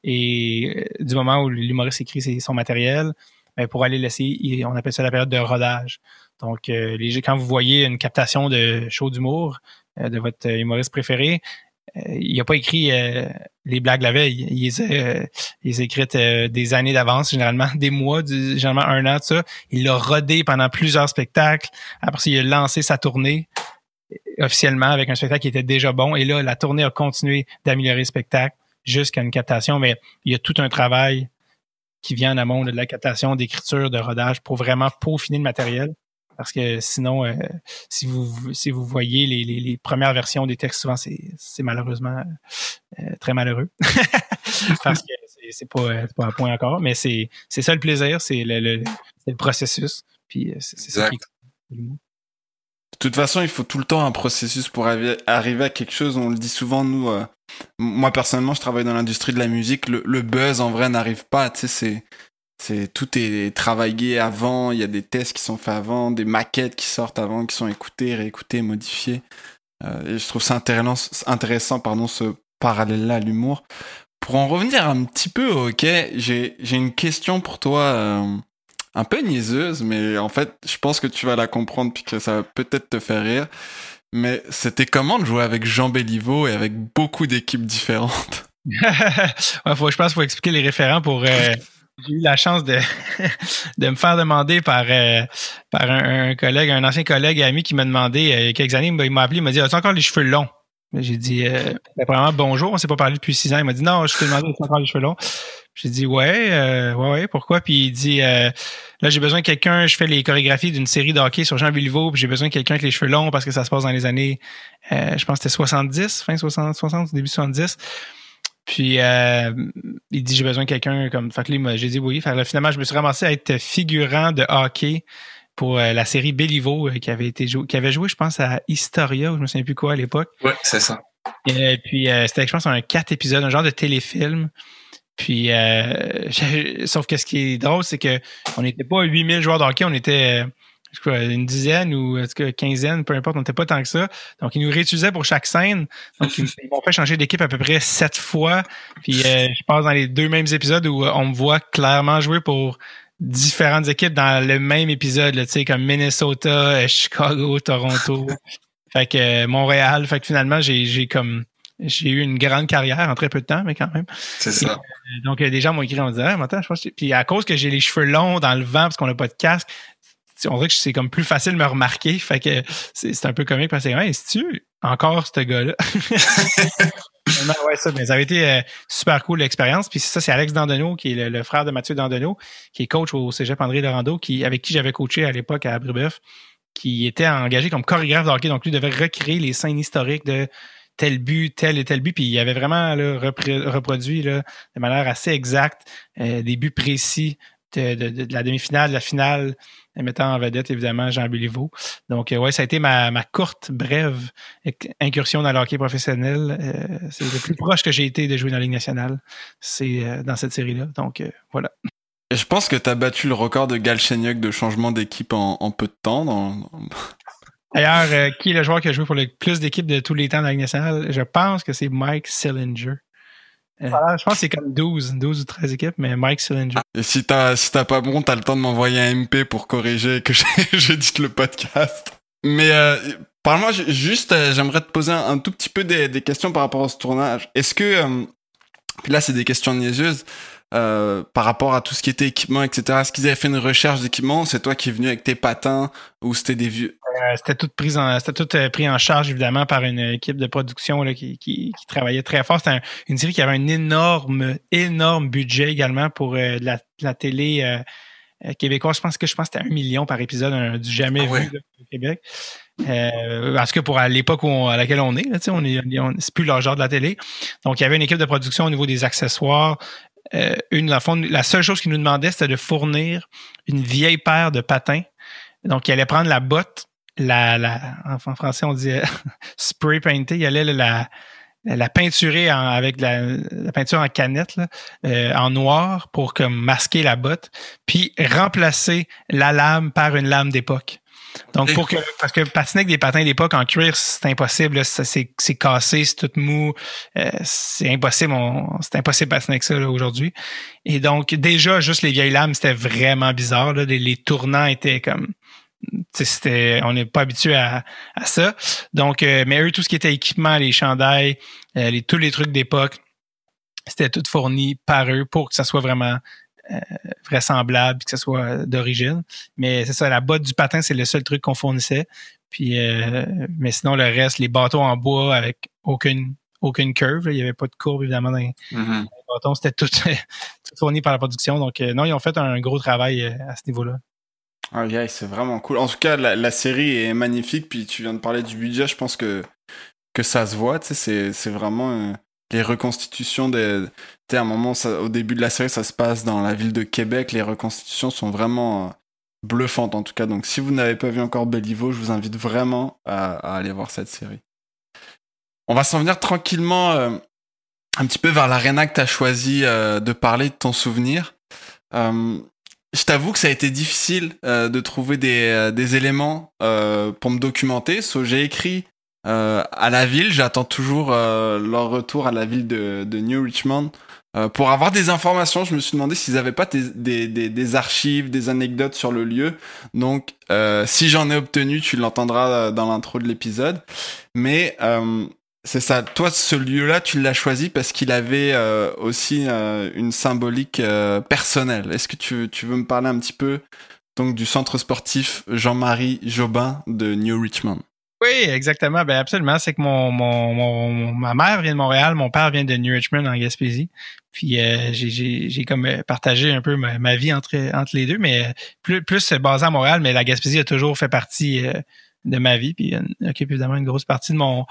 Et euh, du moment où l'humoriste écrit son matériel, ben, pour aller laisser, on appelle ça la période de rodage. Donc, euh, quand vous voyez une captation de show d'humour de votre humoriste préféré, il n'a pas écrit les blagues la veille. Il les a, il écrites des années d'avance, généralement des mois, généralement un an, tout ça. Il l'a rodé pendant plusieurs spectacles. Après, il a lancé sa tournée officiellement avec un spectacle qui était déjà bon. Et là, la tournée a continué d'améliorer le spectacle jusqu'à une captation. Mais il y a tout un travail qui vient en amont de la captation, d'écriture, de rodage pour vraiment peaufiner le matériel. Parce que sinon, euh, si vous si vous voyez les, les, premières versions des textes, souvent c'est malheureusement euh, très malheureux. Parce que c'est pas, pas un point encore. Mais c'est ça le plaisir, c'est le, le, le, processus. Puis euh, c'est ça qui de toute façon, il faut tout le temps un processus pour arriver, à quelque chose. On le dit souvent, nous. moi, personnellement, je travaille dans l'industrie de la musique. Le, buzz, en vrai, n'arrive pas. Tu sais, c'est tout est travaillé avant, il y a des tests qui sont faits avant, des maquettes qui sortent avant, qui sont écoutées, réécoutées, modifiées. Euh, et je trouve ça intéressant, pardon, ce parallèle-là à l'humour. Pour en revenir un petit peu ok, j'ai une question pour toi, euh, un peu niaiseuse, mais en fait, je pense que tu vas la comprendre puis que ça va peut-être te faire rire. Mais c'était comment de jouer avec Jean Béliveau et avec beaucoup d'équipes différentes? Ouais, faut, Je pense qu'il faut expliquer les référents pour, euh, j'ai eu la chance de, de me faire demander par, euh, par un, collègue, un ancien collègue et ami qui m'a demandé euh, il y a quelques années, il m'a appelé, il m'a dit As-tu encore les cheveux longs J'ai dit euh, Premièrement, bonjour, on s'est pas parlé depuis six ans. Il m'a dit Non, je t'ai demandé As-tu encore les cheveux longs J'ai dit Ouais, euh, ouais, ouais, pourquoi? Puis il dit Là, j'ai besoin de quelqu'un, je fais les chorégraphies d'une série de hockey sur Jean Béliveau, puis j'ai besoin de quelqu'un avec les cheveux longs parce que ça se passe dans les années, je pense que c'était 70, fin 60, 60, début 70. Puis euh, il dit j'ai besoin de quelqu'un comme. Fait que j'ai dit oui. Fait finalement, je me suis ramassé à être figurant de hockey pour euh, la série Béliveau euh, qui avait été joué, qui avait joué, je pense, à Historia, ou je me souviens plus quoi à l'époque. Ouais, c'est ça. Et puis c'était, je pense, un quatre épisodes, un genre de téléfilm. Puis sauf que ce qui est drôle, c'est que on n'était pas 8000 joueurs de hockey, on était une dizaine ou une quinzaine, peu importe, on n'était pas tant que ça. Donc, ils nous réutilisaient pour chaque scène. Donc, ils, m'ont fait changer d'équipe à peu près sept fois. Puis, euh, je passe dans les deux mêmes épisodes où euh, on me voit clairement jouer pour différentes équipes dans le même épisode, tu sais, comme Minnesota, euh, Chicago, Toronto. fait que Montréal. Fait que finalement, j'ai comme j'ai eu une grande carrière en très peu de temps, mais quand même. C'est ça. donc, des gens m'ont écrit en me disant, ah, attends, je pense Puis à cause que j'ai les cheveux longs dans le vent parce qu'on n'a pas de casque, on dirait que c'est comme plus facile de me remarquer. Fait que c'est un peu comique parce que hey, tu encore ce gars-là? ouais, ça, mais ça avait été euh, super cool l'expérience. Puis ça, c'est Alex Dandonneau, qui est le, frère de Mathieu Dandonneau, qui est coach au Cégep André Laurando, qui, avec qui j'avais coaché à l'époque à Brébeuf, qui était engagé comme chorégraphe de hockey. Donc, lui devait recréer les scènes historiques de tel but, tel et tel but. Puis il avait vraiment reproduit de manière assez exacte euh, des buts précis de, la demi-finale, de la finale, mettant en vedette évidemment Jean Béliveau. Donc, euh, ouais, ça a été ma, courte, brève incursion dans le hockey professionnel. Euh, c'est le plus proche que j'ai été de jouer dans la Ligue nationale. C'est euh, dans cette série-là. Donc, voilà. Je pense que tu as battu le record de Galchenyuk de changement d'équipe en, peu de temps. D'ailleurs, qui est le joueur qui a joué pour le plus d'équipes de tous les temps dans la Ligue nationale? Je pense que c'est Mike Sillinger. Euh, je pense que c'est comme 12, 12 ou 13 équipes, mais Mike Sillinger. Et si t'as si t'as pas bon, t'as le temps de m'envoyer un MP pour corriger que j'ai dit le podcast. Mais euh, parle-moi juste, euh, j'aimerais te poser un, tout petit peu des, des, questions par rapport à ce tournage. Est-ce que, euh, puis là c'est des questions niaiseuses, euh, par rapport à tout ce qui était équipement, etc. Est-ce qu'ils avaient fait une recherche d'équipement C'est toi qui es venu avec tes patins ou c'était des vieux euh, C'était tout pris en tout euh, pris en charge évidemment par une équipe de production là, qui, qui, qui travaillait très fort. C'était une série qui avait un énorme énorme budget également pour la, la, télé québécoise. Je pense que je pense que c'était un million par épisode, du jamais ah vu au Québec. Euh, parce que pour à l'époque à laquelle on est, là, on est, c'est plus genre de la télé. Donc, il y avait une équipe de production au niveau des accessoires, euh, une, la, la seule chose qu'il nous demandait, c'était de fournir une vieille paire de patins. Donc, il allait prendre la botte, la, la en français, on dit spray painter. Il allait la, la peinturer avec la, la, peinture en canette, euh, en noir, pour comme masquer la botte, puis remplacer la lame par une lame d'époque. Donc, pour que, parce que patiner avec des patins d'époque en cuir, c'est impossible. C'est cassé, c'est tout mou. Euh, c'est impossible. C'est impossible de patiner avec ça aujourd'hui. Et donc, déjà, juste les vieilles lames, c'était vraiment bizarre. Là. Les, tournants étaient comme. C'était, on n'est pas habitué à, à, ça. Donc, euh, mais eux, tout ce qui était équipement, les chandails, euh, les, tous les trucs d'époque, c'était tout fourni par eux pour que ça soit vraiment euh, vraisemblable que ce soit d'origine. Mais c'est ça, la botte du patin, c'est le seul truc qu'on fournissait. Puis, euh, mais sinon, le reste, les bâtons en bois avec aucune aucune curve. Il n'y avait pas de courbe, évidemment, dans les, mm-hmm. bâtons. C'était tout, fourni par la production. Donc, euh, non, ils ont fait un gros travail à ce niveau-là. Ah, yeah, c'est vraiment cool. En tout cas, la, série est magnifique. Puis, tu viens de parler du budget. Je pense que, que ça se voit. Sais, c'est vraiment les reconstitutions des. Tu à un moment, au début de la série, ça se passe dans la ville de Québec. Les reconstitutions sont vraiment euh, bluffantes, en tout cas. Donc, si vous n'avez pas vu encore Béliveau, je vous invite vraiment à, aller voir cette série. On va s'en venir tranquillement euh, un petit peu vers l'aréna que tu as choisi euh, de parler de ton souvenir. Je t'avoue que ça a été difficile de trouver des, des éléments pour me documenter. So, j'ai écrit euh, à la ville. J'attends toujours euh, leur retour à la ville de, de New Richmond. Euh, pour avoir des informations, je me suis demandé s'ils n'avaient pas des, des, des, des, archives, des anecdotes sur le lieu. Donc, si j'en ai obtenu, tu l'entendras dans l'intro de l'épisode. Mais C'est ça. Toi, ce lieu-là, tu l'as choisi parce qu'il avait euh, aussi euh, une symbolique euh, personnelle. Est-ce que tu, tu, veux me parler un petit peu donc du centre sportif Jean-Marie Jobin de New Richmond? Oui, exactement. Ben absolument. C'est que mon, ma mère vient de Montréal, mon père vient de New Richmond en Gaspésie. Puis j'ai comme partagé un peu ma, ma, vie entre, entre les deux, mais plus, plus basé à Montréal, mais la Gaspésie a toujours fait partie de ma vie, puis occupe évidemment une grosse partie de mon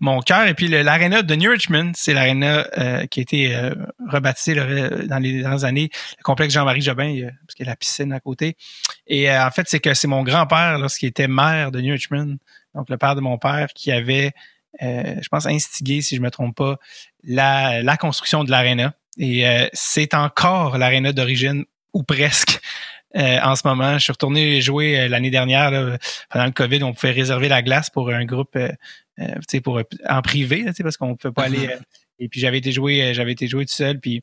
mon cœur. Et puis l'aréna de New Richmond, c'est l'aréna euh, qui a été euh, rebaptisée dans les dernières années, le complexe Jean-Marie Jobin, parce qu'il y a la piscine à côté. Et euh, en fait, c'est que c'est mon grand-père, lorsqu'il était maire de New Richmond, donc le père de mon père, qui avait, je pense, instigé, si je me trompe pas, la, construction de l'aréna. Et c'est encore l'aréna d'origine, ou presque. Euh, en ce moment. Je suis retourné jouer euh, l'année dernière, pendant le COVID, on pouvait réserver la glace pour un groupe euh, pour en privé, parce qu'on ne pouvait pas mm-hmm. aller. et puis j'avais été jouer, j'avais été jouer tout seul, puis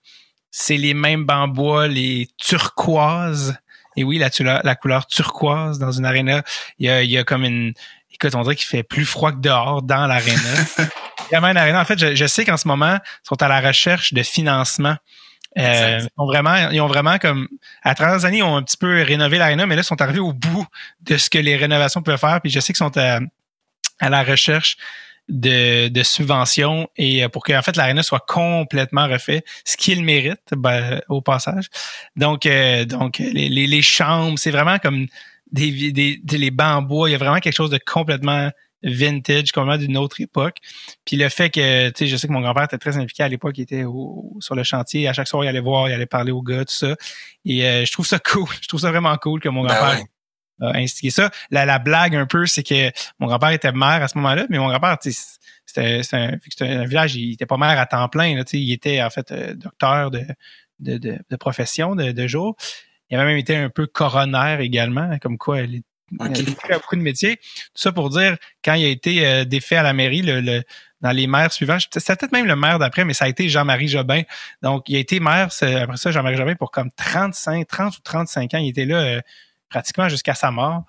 c'est les mêmes bambois, les turquoises. Et oui, la, la couleur turquoise dans une arena, il y a, il y a comme une. Écoute, on dirait qu'il fait plus froid que dehors dans l'aréna. Vraiment une arena. En fait, je, je sais qu'en ce moment, ils sont à la recherche de financement euh, ils ont vraiment, ils ont vraiment comme à travers les années, ils ont un petit peu rénové l'aréna, mais là, ils sont arrivés au bout de ce que les rénovations peuvent faire. Puis je sais qu'ils sont à, la recherche de, de subventions et euh, pour que en fait l'aréna soit complètement refait, ce qui le mérite ben, au passage. Donc, euh, donc les, les, les chambres, c'est vraiment comme des, des, des, les bancs en bois. Il y a vraiment quelque chose de complètement vintage, complètement d'une autre époque. Puis le fait que, tu sais, je sais que mon grand-père était très impliqué à l'époque, il était sur le chantier. À chaque soir, il allait voir, il allait parler aux gars, tout ça. Et euh, je trouve ça cool. Je trouve ça vraiment cool que mon ben grand-père a instigé ça. La, la blague un peu, c'est que mon grand-père était maire à ce moment-là, mais mon grand-père, c'était un, un, village, il était pas maire à temps plein. Là, il était en fait euh, docteur de, de, de, de profession de, de jour. Il avait même été un peu coroner également, comme quoi il a beaucoup de métiers. Tout ça pour dire, quand il a été euh, défait à la mairie, le, dans les maires suivants, c'était peut-être même le maire d'après, mais ça a été Jean-Marie Jobin. Donc, il a été maire, après ça, Jean-Marie Jobin, pour comme 35, 30 ou 35 ans. Il était là euh, pratiquement jusqu'à sa mort.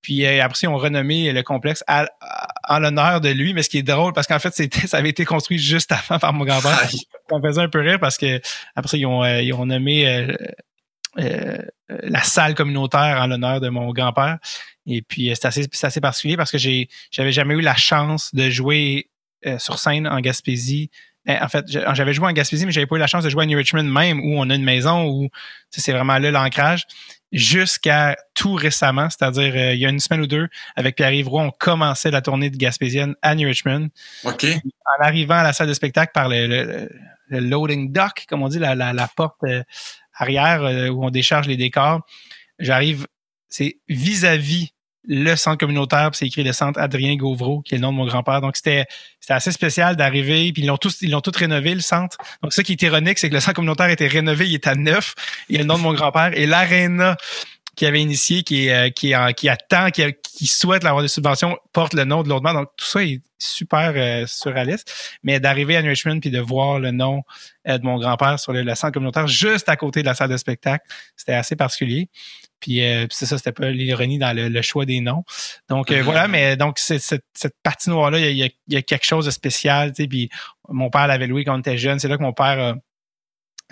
Puis euh, après, ils ont renommé le complexe en l'honneur de lui, mais ce qui est drôle, parce qu'en fait, c'était, ça avait été construit juste avant par mon grand-père. Ça me faisait un peu rire parce que après ils ont, ils ont nommé euh, la salle communautaire en l'honneur de mon grand-père. Et puis, euh, c'est assez, assez particulier parce que j'ai, j'avais jamais eu la chance de jouer euh, sur scène en Gaspésie. En fait, j'avais joué en Gaspésie, mais j'avais pas eu la chance de jouer à New Richmond même, où on a une maison où c'est vraiment là l'ancrage. Jusqu'à tout récemment, c'est-à-dire il y a une semaine ou deux, avec Pierre-Yves on commençait la tournée de Gaspésienne à New Richmond. OK. En arrivant à la salle de spectacle par le, loading dock, comme on dit, la, la, la porte arrière euh, où on décharge les décors. J'arrive, c'est vis-à-vis le centre communautaire, c'est écrit le centre Adrien Gauvreau, qui est le nom de mon grand-père. Donc c'était assez spécial d'arriver, puis ils l'ont tous ils l'ont tout rénové le centre. Donc ce qui est ironique, c'est que le centre communautaire était rénové, il est à neuf, il y a le nom de mon grand-père et l'aréna qui avait initié, qui euh, qui est, qui attend, qui, qui souhaite avoir des subventions, porte le nom de l'autre Donc tout ça est super euh, surréaliste. Mais d'arriver à New Richmond puis de voir le nom euh, de mon grand-père sur le, centre communautaire juste à côté de la salle de spectacle, c'était assez particulier. Puis c'est ça, c'était pas l'ironie dans le, choix des noms. Donc voilà, mais donc cette, cette patinoire-là, il y a, y a, quelque chose de spécial. Tu sais, puis mon père l'avait loué quand on était jeune. C'est là que mon père euh,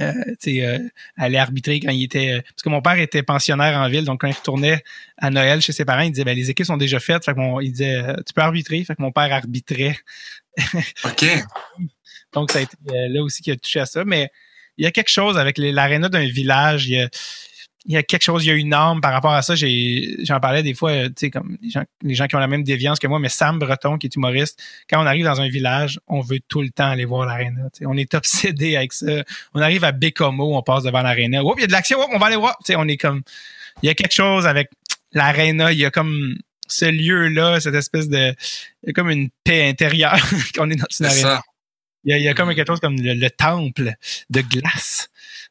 euh, aller arbitrer quand il était euh, parce que mon père était pensionnaire en ville. Donc quand il retournait à Noël chez ses parents il disait ben les équipes sont déjà faites. Fait que mon, il disait euh, tu peux arbitrer. Fait que mon père arbitrait. Ok. Donc ça a été là aussi qui a touché à ça. Mais il y a quelque chose avec l'aréna d'un village. Il y a il y a quelque chose, il y a une âme par rapport à ça. J'en parlais des fois, tu sais, comme les gens, les gens qui ont la même déviance que moi, mais Sam Breton, qui est humoriste, quand on arrive dans un village, on veut tout le temps aller voir l'aréna. On est obsédé avec ça. On arrive à Bécomo, on passe devant l'aréna. il y a de l'action, on va aller voir. sais on est comme. Il y a quelque chose avec l'aréna, il y a comme ce lieu-là, cette espèce de. Il y a comme une paix intérieure qu'on est dans une aréna. Il y, a, comme quelque chose comme le temple de glace.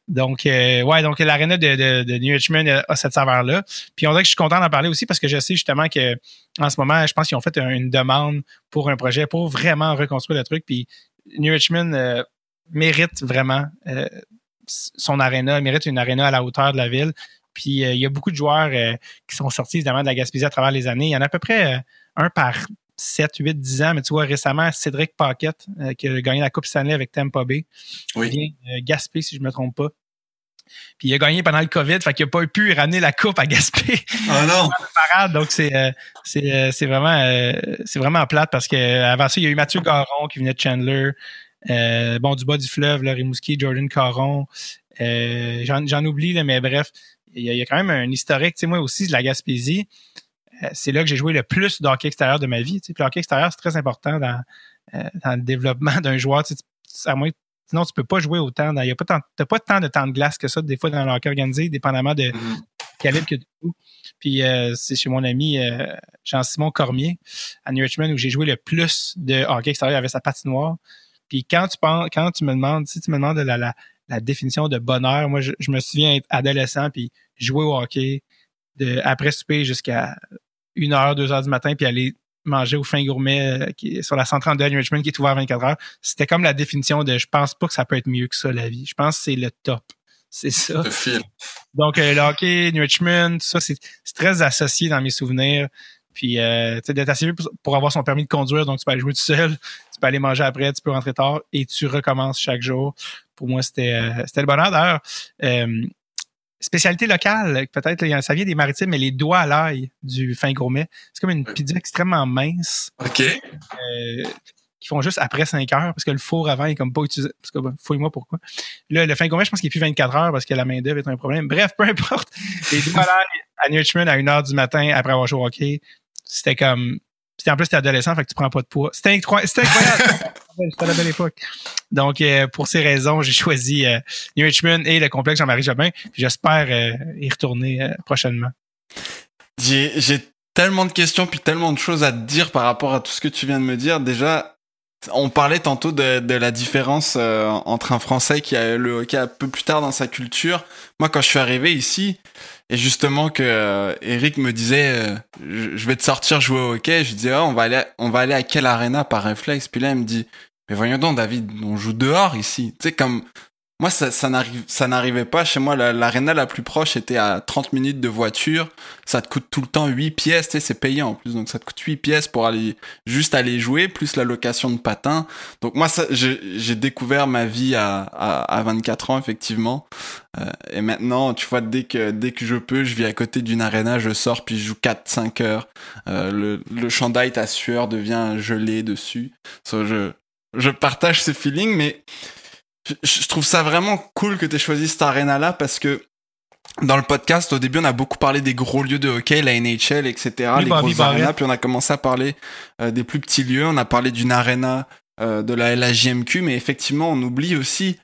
Donc, euh, ouais, donc l'aréna de, de, de, New Richmond a cette saveur-là. Puis on dirait que je suis content d'en parler aussi parce que je sais justement que en ce moment, je pense qu'ils ont fait une demande pour un projet pour vraiment reconstruire le truc. Puis New Richmond euh, mérite vraiment euh, son aréna, mérite une aréna à la hauteur de la ville. Puis il y a beaucoup de joueurs qui sont sortis évidemment de la Gaspésie à travers les années. Il y en a à peu près un par 7, 8, 10 ans, mais tu vois, récemment, Cédric Paquette, euh, qui a gagné la Coupe Stanley avec Tampa Bay. Oui. Vient euh, Gaspé, si je me trompe pas. Puis il a gagné pendant le COVID, fait qu'il n'a pas pu ramener la coupe à Gaspé. Oh non! parade, donc c'est euh, vraiment vraiment plate parce que avant ça il y a eu Mathieu Garon qui venait de Chandler bon du bas du fleuve là, Rimouski Jordan Caron j'en oublie là, mais bref il y, a, il y a quand même un historique tu sais moi aussi de la Gaspésie c'est là que j'ai joué le plus de hockey extérieur de ma vie tu sais puis le hockey extérieur c'est très important dans euh, dans le développement d'un joueur tu sais, à moins Sinon, tu peux pas jouer autant. dans- y a pas tant, t'as pas tant de temps de glace que ça, des fois, dans le hockey organisé, dépendamment de Mhm. calibre que tu joues. Puis euh, c'est chez mon ami euh, Jean-Simon Cormier à New Richmond où j'ai joué le plus de hockey extérieur avec sa patinoire. Puis quand tu penses, quand tu me demandes, si tu me demandes la, la, la définition de bonheur, moi je, je me souviens être adolescent puis jouer au hockey de après souper jusqu'à une heure, deux heures du matin, puis aller manger au fin gourmet euh, qui est sur la 132 à New Richmond qui est ouvert 24 heures. C'était comme la définition de je pense pas que ça peut être mieux que ça la vie. Je pense que c'est le top. C'est ça. Le film. Donc, euh, le hockey, New Richmond, tout ça, c'est très associé dans mes souvenirs. Puis, euh, tu sais, d'être assez vieux pour, pour avoir son permis de conduire, donc tu peux aller jouer tout seul, tu peux aller manger après, tu peux rentrer tard et tu recommences chaque jour. Pour moi, c'était euh, c'était le bonheur. D'ailleurs, euh, spécialité locale, peut-être, ça vient des maritimes, mais les doigts à l'ail du fin gourmet, c'est comme une pizza extrêmement mince OK. euh, qui font juste après 5 heures parce que le four avant est comme pas utilisé. Parce que, bon, fouille-moi pourquoi. Là, le fin gourmet, je pense qu'il est plus 24 heures parce que la main-d'œuvre est un problème. Bref, peu importe. Les doigts à l'ail à New Richmond à 1 heure du matin après avoir joué au hockey, c'était comme. C'était en plus, t'es adolescent, fait que tu prends pas de poids. C'était incroyable. C'était incroyable. C'était la belle époque. Donc, euh, pour ces raisons, j'ai choisi euh, New Richmond et le complexe Jean-Marie Jobin. Puis J'espère euh, y retourner euh, prochainement. J'ai j'ai tellement de questions puis tellement de choses à te dire par rapport à tout ce que tu viens de me dire. Déjà, on parlait tantôt de, la différence euh, entre un Français qui a le hockey un peu plus tard dans sa culture. Moi, quand je suis arrivé ici, et justement que euh, Eric me disait, euh, je, vais te sortir jouer au hockey, je disais, oh, on va aller, on va aller à quelle arena par réflexe? Puis là, il me dit, mais voyons donc, David, on joue dehors ici. Tu sais, comme moi, ça, ça n'arrivait pas. Chez moi, la- l'aréna la, plus proche était à 30 minutes de voiture. Ça te coûte tout le temps 8 pièces. Tu sais, c'est payant en plus. Donc, ça te coûte 8 pièces pour aller, juste aller jouer, plus la location de patins. Donc, moi, j'ai découvert ma vie à, à, à 24 ans, effectivement. Euh, et maintenant, tu vois, dès que, dès que je peux, je vis à côté d'une aréna, je sors, puis je joue 4-5 heures. Euh, le, le chandail, ta sueur devient gelé dessus. So, je, je partage ce feeling, mais je, je trouve ça vraiment cool que tu aies choisi cette arena-là parce que dans le podcast, au début, on a beaucoup parlé des gros lieux de hockey, la NHL, etc., Oui, les Bobby grosses arénas, puis on a commencé à parler euh, des plus petits lieux, on a parlé d'une arena euh, de la LHJMQ, mais effectivement, on oublie aussi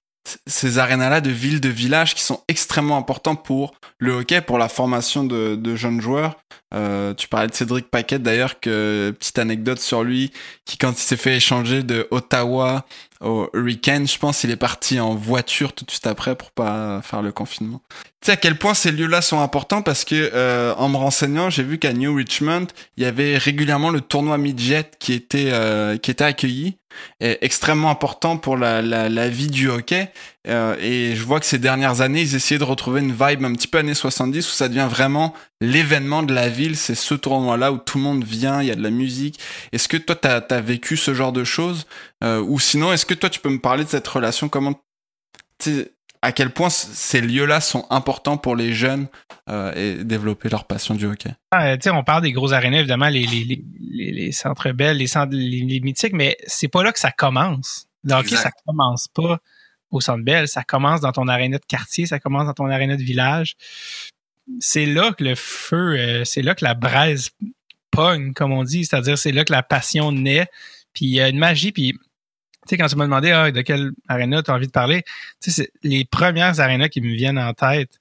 ces arénas-là de villes, de villages qui sont extrêmement importants pour le hockey, pour la formation de, de jeunes joueurs. Euh, tu parlais de Cédric Paquet d'ailleurs, que petite anecdote sur lui, qui quand il s'est fait échanger de Ottawa au Hurricane, je pense il est parti en voiture tout de suite après pour pas faire le confinement. Tu sais à quel point ces lieux-là sont importants parce que euh, en me renseignant, j'ai vu qu'à New Richmond, il y avait régulièrement le tournoi midget qui était euh, qui était accueilli, et extrêmement important pour la, la, la vie du hockey. Euh, et je vois que ces dernières années, ils essayaient de retrouver une vibe un petit peu années 70 où ça devient vraiment l'événement de la ville. C'est ce tournoi-là où tout le monde vient, il y a de la musique. Est-ce que toi, t'as as vécu ce genre de choses? Euh, Ou sinon, est-ce que toi, tu peux me parler de cette relation? Comment à quel point ces lieux-là sont importants pour les jeunes euh, et développer leur passion du hockey? Ah, on parle des gros arénas, évidemment, les, les, les, les, les centres belles, les centres les mythiques, mais c'est pas là que ça commence. Le hockey, Exact. ça commence pas au centre belle, ça commence dans ton aréna de quartier, ça commence dans ton aréna de village. C'est là que le feu, euh, c'est là que la braise pogne, comme on dit, c'est-à-dire c'est là que la passion naît, puis il y a une magie, puis tu sais, quand tu m'as demandé ah, de quelle aréna tu as envie de parler, tu sais, c'est les premières arénas qui me viennent en tête,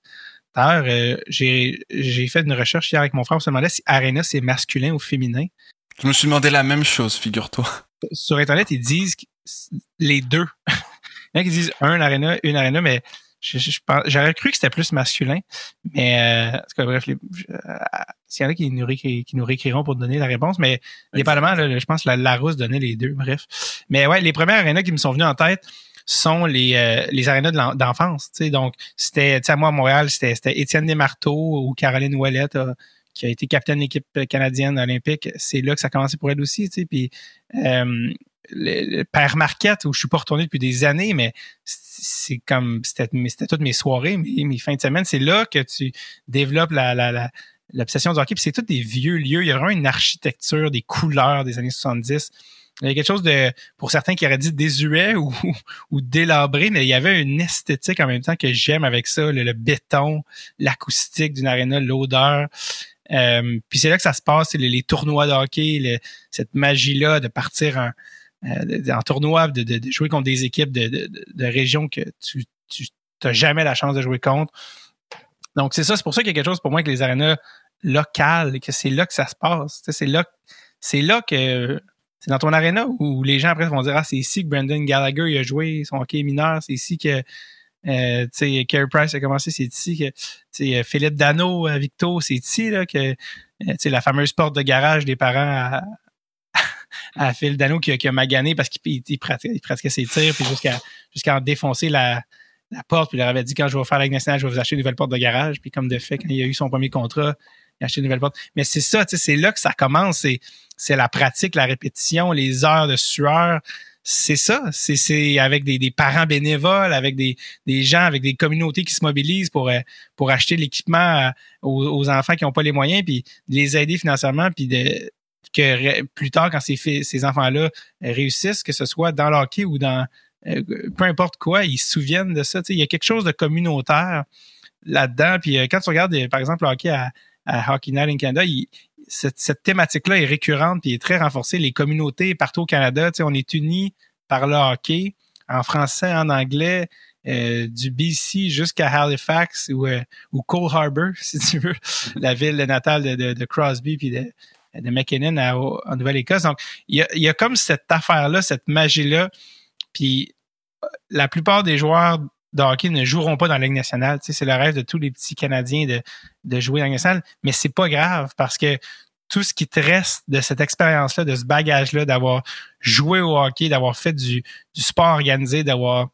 D'ailleurs, euh, j'ai fait une recherche hier avec mon frère, on se demandait si Arena c'est masculin ou féminin. Je me suis demandé la même chose, figure-toi. Sur Internet, ils disent les deux. Il y en a qui disent un Arena, une Arena, mais j'aurais cru que c'était plus masculin. Mais euh, en tout cas, bref, euh, s'il y en a qui nous, réécri- qui nous réécriront pour donner la réponse, mais dépendamment, là, je pense que la Larousse donnait les deux, bref. Mais ouais, les premières arénas qui me sont venues en tête sont les, euh, les arénas d'enfance. tu sais. Donc, c'était, tu sais, moi, à Montréal, c'était Étienne Desmarteaux ou Caroline Ouellette euh, qui qui a été capitaine de l'équipe canadienne olympique, c'est là que ça a commencé pour elle aussi. Tu sais, puis euh, le, Père Marquette, où je suis pas retourné depuis des années, mais c'est comme c'était toutes mes soirées, mes, mes fins de semaine. C'est là que tu développes la, la, l'obsession du hockey. Puis c'est tous des vieux lieux. Il y a vraiment une architecture, des couleurs des années 70. Il y a quelque chose de, pour certains qui auraient dit désuet ou, ou délabré, mais il y avait une esthétique en même temps que j'aime avec ça, le, béton, l'acoustique d'une aréna, l'odeur. Euh, puis c'est là que ça se passe, les, les tournois de hockey, cette magie-là de partir en, euh, en tournoi, de, jouer contre des équipes de, régions que tu n'as jamais la chance de jouer contre. Donc c'est ça, c'est pour ça qu'il y a quelque chose pour moi que les arénas locales, que c'est là que ça se passe. C'est là, c'est là que c'est dans ton aréna où les gens après vont dire ah c'est ici que Brandon Gallagher a joué son hockey mineur, c'est ici que euh, Carey Price a commencé, c'est ici que Philippe Dano, euh, Victo, c'est ici là que euh, la fameuse porte de garage des parents à, à Phil Dano qui a, qui a magané parce qu'il il pratiquait, ses tirs puis jusqu'à jusqu'à en défoncer la, la porte puis il leur avait dit quand je vais faire la nationale je vais vous acheter une nouvelle porte de garage puis comme de fait quand il a eu son premier contrat acheter une nouvelle porte. Mais c'est ça, c'est là que ça commence. C'est la pratique, la répétition, les heures de sueur. C'est ça. C'est avec des, des, parents bénévoles, avec des, des, gens, avec des communautés qui se mobilisent pour, pour acheter l'équipement euh, aux, enfants qui n'ont pas les moyens, puis les aider financièrement, puis de, que plus tard, quand ces, enfants-là réussissent, que ce soit dans l'hockey ou dans euh, peu importe quoi, ils se souviennent de ça. il y a quelque chose de communautaire là-dedans. Puis quand tu regardes, par exemple, le hockey à, Hockey Night in Canada, cette, thématique-là est récurrente et est très renforcée. Les communautés partout au Canada, on est unis par le hockey, en français, en anglais, euh, du BC jusqu'à Halifax ou, euh, ou Cole Harbour, si tu veux, la ville natale de, Crosby puis de McKinnon en Nouvelle-Écosse. Donc, il y a, y a comme cette affaire-là, cette magie-là. Puis la plupart des joueurs de hockey ne joueront pas dans la Ligue nationale. Tu sais, c'est le rêve de tous les petits Canadiens de, de jouer dans la Ligue nationale, mais c'est pas grave parce que tout ce qui te reste de cette expérience-là, de ce bagage-là, d'avoir joué au hockey, d'avoir fait du, du sport organisé, d'avoir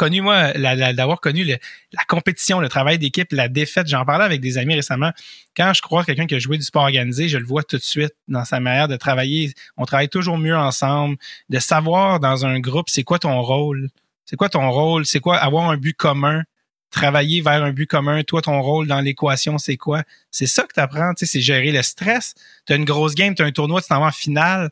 connu, moi, d'avoir connu la compétition, le travail d'équipe, la défaite. J'en parlais avec des amis récemment. Quand je crois quelqu'un qui a joué du sport organisé, je le vois tout de suite dans sa manière de travailler. On travaille toujours mieux ensemble, de savoir dans un groupe c'est quoi ton rôle? C'est quoi ton rôle? C'est quoi avoir un but commun? Travailler vers un but commun. Toi, ton rôle dans l'équation, c'est quoi? C'est ça que tu apprends. C'est gérer le stress. Tu as une grosse game, tu as un tournoi, tu t'en vas en finale.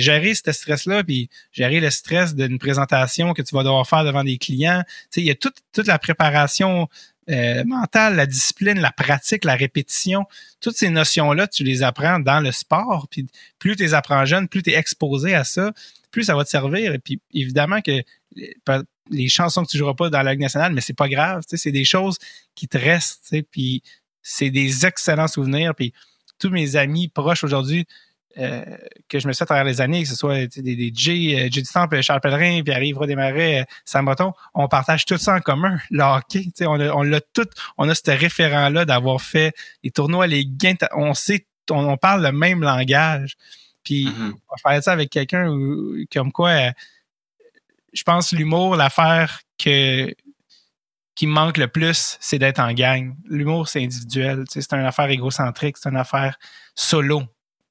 Gérer ce stress-là, puis gérer le stress d'une présentation que tu vas devoir faire devant des clients. Il y a toute, toute la préparation euh, mentale, la discipline, la pratique, la répétition. Toutes ces notions-là, tu les apprends dans le sport. Plus tu les apprends jeune, plus tu es exposé à ça, plus ça va te servir. Évidemment que les chansons que tu joueras pas dans la Ligue nationale, mais c'est pas grave, c'est des choses qui te restent, puis c'est des excellents souvenirs, puis tous mes amis proches aujourd'hui euh, que je me suis à travers les années, que ce soit des, des J, euh, J du Charles Pellerin, puis arrive Desmarais, euh, Sam Breton, on partage tout ça en commun, le hockey, on a, on l'a tout, on a ce référent-là d'avoir fait les tournois, les gains, on sait, on, parle le même langage. Puis, mm-hmm. on parlait ça avec quelqu'un comme quoi, je pense l'humour, l'affaire que qui me manque le plus, c'est d'être en gang. L'humour, c'est individuel. C'est une affaire égocentrique, c'est une affaire solo.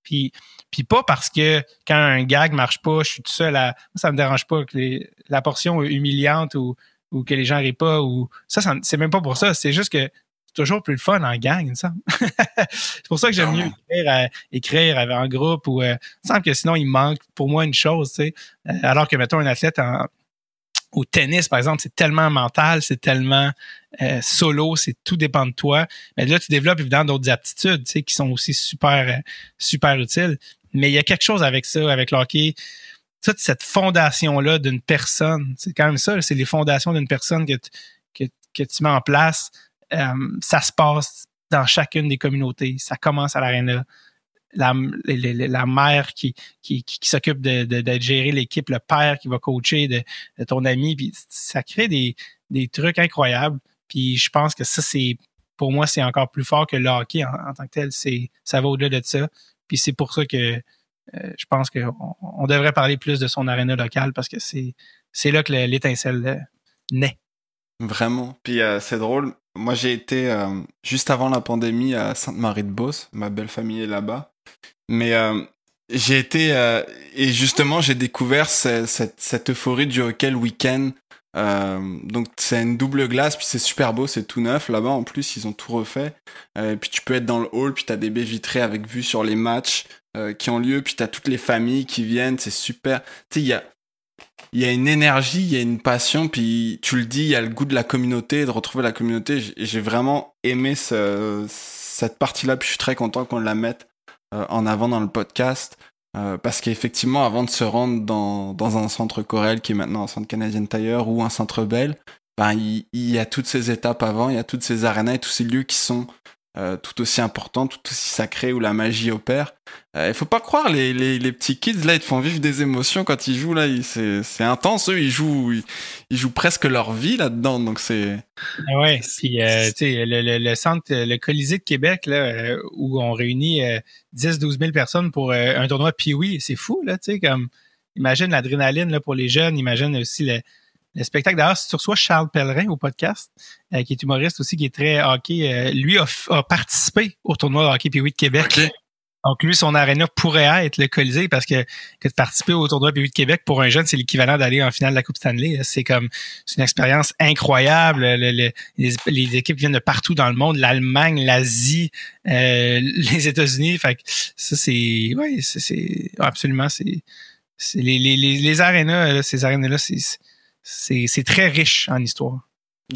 Puis, puis pas parce que quand un gag marche pas, je suis tout seul à. Ça me dérange pas que la portion humiliante ou, ou que les gens rient pas ou ça, c'est même pas pour ça. C'est juste que c'est toujours plus le fun en gang, il me semble. c'est pour ça que j'aime mieux écrire, écrire en groupe ou euh, il me semble que sinon il manque pour moi une chose, tu sais. Euh, alors que mettons un athlète en, au tennis, par exemple, c'est tellement mental, c'est tellement euh, solo, c'est tout dépend de toi. Mais là, tu développes évidemment d'autres aptitudes, tu sais, qui sont aussi super, super utiles. Mais il y a quelque chose avec ça, avec le hockey. Toute cette fondation-là d'une personne, c'est quand même ça, c'est les fondations d'une personne que, que, que tu mets en place. Euh, ça se passe dans chacune des communautés. Ça commence à l'aréna. La, la, mère qui, qui, qui, s'occupe de, de, gérer l'équipe, le père qui va coacher de, ton ami, puis ça crée des, des trucs incroyables. Puis je pense que ça, c'est pour moi, c'est encore plus fort que le hockey en, tant que tel. C'est, ça va au-delà de ça. Puis c'est pour ça que euh, je pense qu'on on devrait parler plus de son aréna locale parce que c'est, c'est là que l'étincelle euh, naît. Vraiment. Puis c'est drôle moi j'ai été euh, juste avant la pandémie à Sainte-Marie-de-Beauce, ma belle famille est là-bas. Mais euh, j'ai été et justement j'ai découvert cette, euphorie du hockey week-end. donc c'est une double glace, puis c'est super beau, c'est tout neuf là-bas en plus, ils ont tout refait. et puis tu peux être dans le hall, puis t'as des baies vitrées avec vue sur les matchs qui ont lieu, puis t'as toutes les familles qui viennent, c'est super. Tu sais, il y a il y a une énergie, il y a une passion, puis tu le dis, il y a le goût de la communauté, de retrouver la communauté. J'ai vraiment aimé ce, cette partie-là, puis je suis très content qu'on la mette euh, en avant dans le podcast. Euh, parce qu'effectivement, avant de se rendre dans, dans un centre Corel, qui est maintenant un centre Canadian Tire ou un centre Bell, ben, il, il, y a toutes ces étapes avant, il y a toutes ces arénas et tous ces lieux qui sont euh, tout aussi important, tout aussi sacré où la magie opère. Euh, il faut pas croire les, les, petits kids là, ils te font vivre des émotions quand ils jouent là. C'est intense, eux ils jouent ils, jouent presque leur vie là-dedans, donc c'est. Ah ouais, puis euh, le, le, centre, le Colisée de Québec là où on réunit 10-12 000 personnes pour un tournoi puis oui, c'est fou là, tu sais comme imagine l'adrénaline là pour les jeunes, imagine aussi le le spectacle. D'ailleurs, si tu reçois Charles Pellerin au podcast, euh, qui est humoriste aussi, qui est très hockey, euh, lui a, participé au tournoi de hockey puis de Québec. Donc, lui, son aréna pourrait être le Colisée parce que, que de participer au tournoi PWI de Québec pour un jeune, c'est l'équivalent d'aller en finale de la Coupe Stanley. C'est comme, c'est une expérience incroyable. les, les, équipes viennent de partout dans le monde, l'Allemagne, l'Asie, euh, les États-Unis. Fait que ça, c'est, ouais, c'est, absolument, c'est, les, les, les, les arénas, ces arénas-là, c'est, c'est très riche en histoire.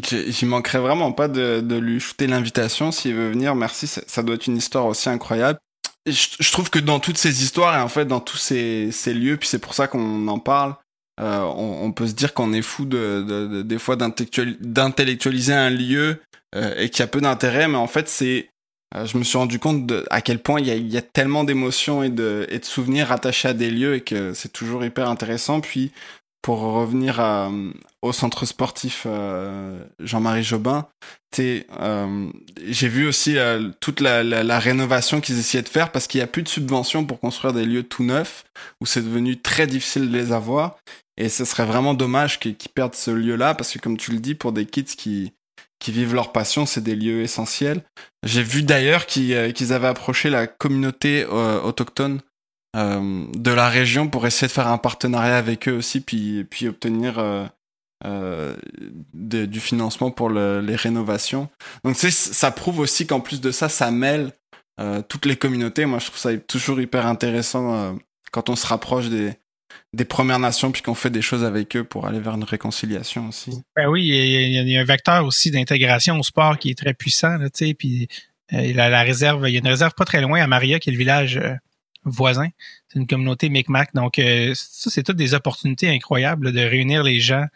J'y manquerais vraiment pas de, lui shooter l'invitation s'il veut venir. Merci, ça doit être une histoire aussi incroyable. je, trouve que dans toutes ces histoires et en fait dans tous ces, lieux, puis c'est pour ça qu'on en parle, euh, on, peut se dire qu'on est fou de, de, des fois d'intellectualiser un lieu euh, et qu'il y a peu d'intérêt, mais en fait c'est euh, je me suis rendu compte à quel point il y a, y a, tellement d'émotions et de, et de souvenirs attachés à des lieux et que c'est toujours hyper intéressant. Puis pour revenir à, au centre sportif euh, Jean-Marie Jobin, euh, j'ai vu aussi euh, toute la, la, la rénovation qu'ils essayaient de faire parce qu'il n'y a plus de subventions pour construire des lieux tout neufs où c'est devenu très difficile de les avoir. Et ce serait vraiment dommage qu'ils perdent ce lieu-là parce que, comme tu le dis, pour des kids qui, qui vivent leur passion, c'est des lieux essentiels. J'ai vu d'ailleurs qu'ils euh, qu'ils avaient approché la communauté euh, autochtone euh, de la région pour essayer de faire un partenariat avec eux aussi, puis, puis obtenir euh, euh, du financement pour les rénovations. Donc ça prouve aussi qu'en plus de ça, ça mêle toutes les communautés. Moi, je trouve ça toujours hyper intéressant quand on se rapproche des, des Premières Nations puis qu'on fait des choses avec eux pour aller vers une réconciliation aussi. Ben oui, il y, a, un vecteur aussi d'intégration au sport qui est très puissant, sais, puis la, la, réserve, il y a une réserve pas très loin à Maria, qui est le village voisins. C'est une communauté Micmac. Donc, euh, ça, c'est toutes des opportunités incroyables de réunir les gens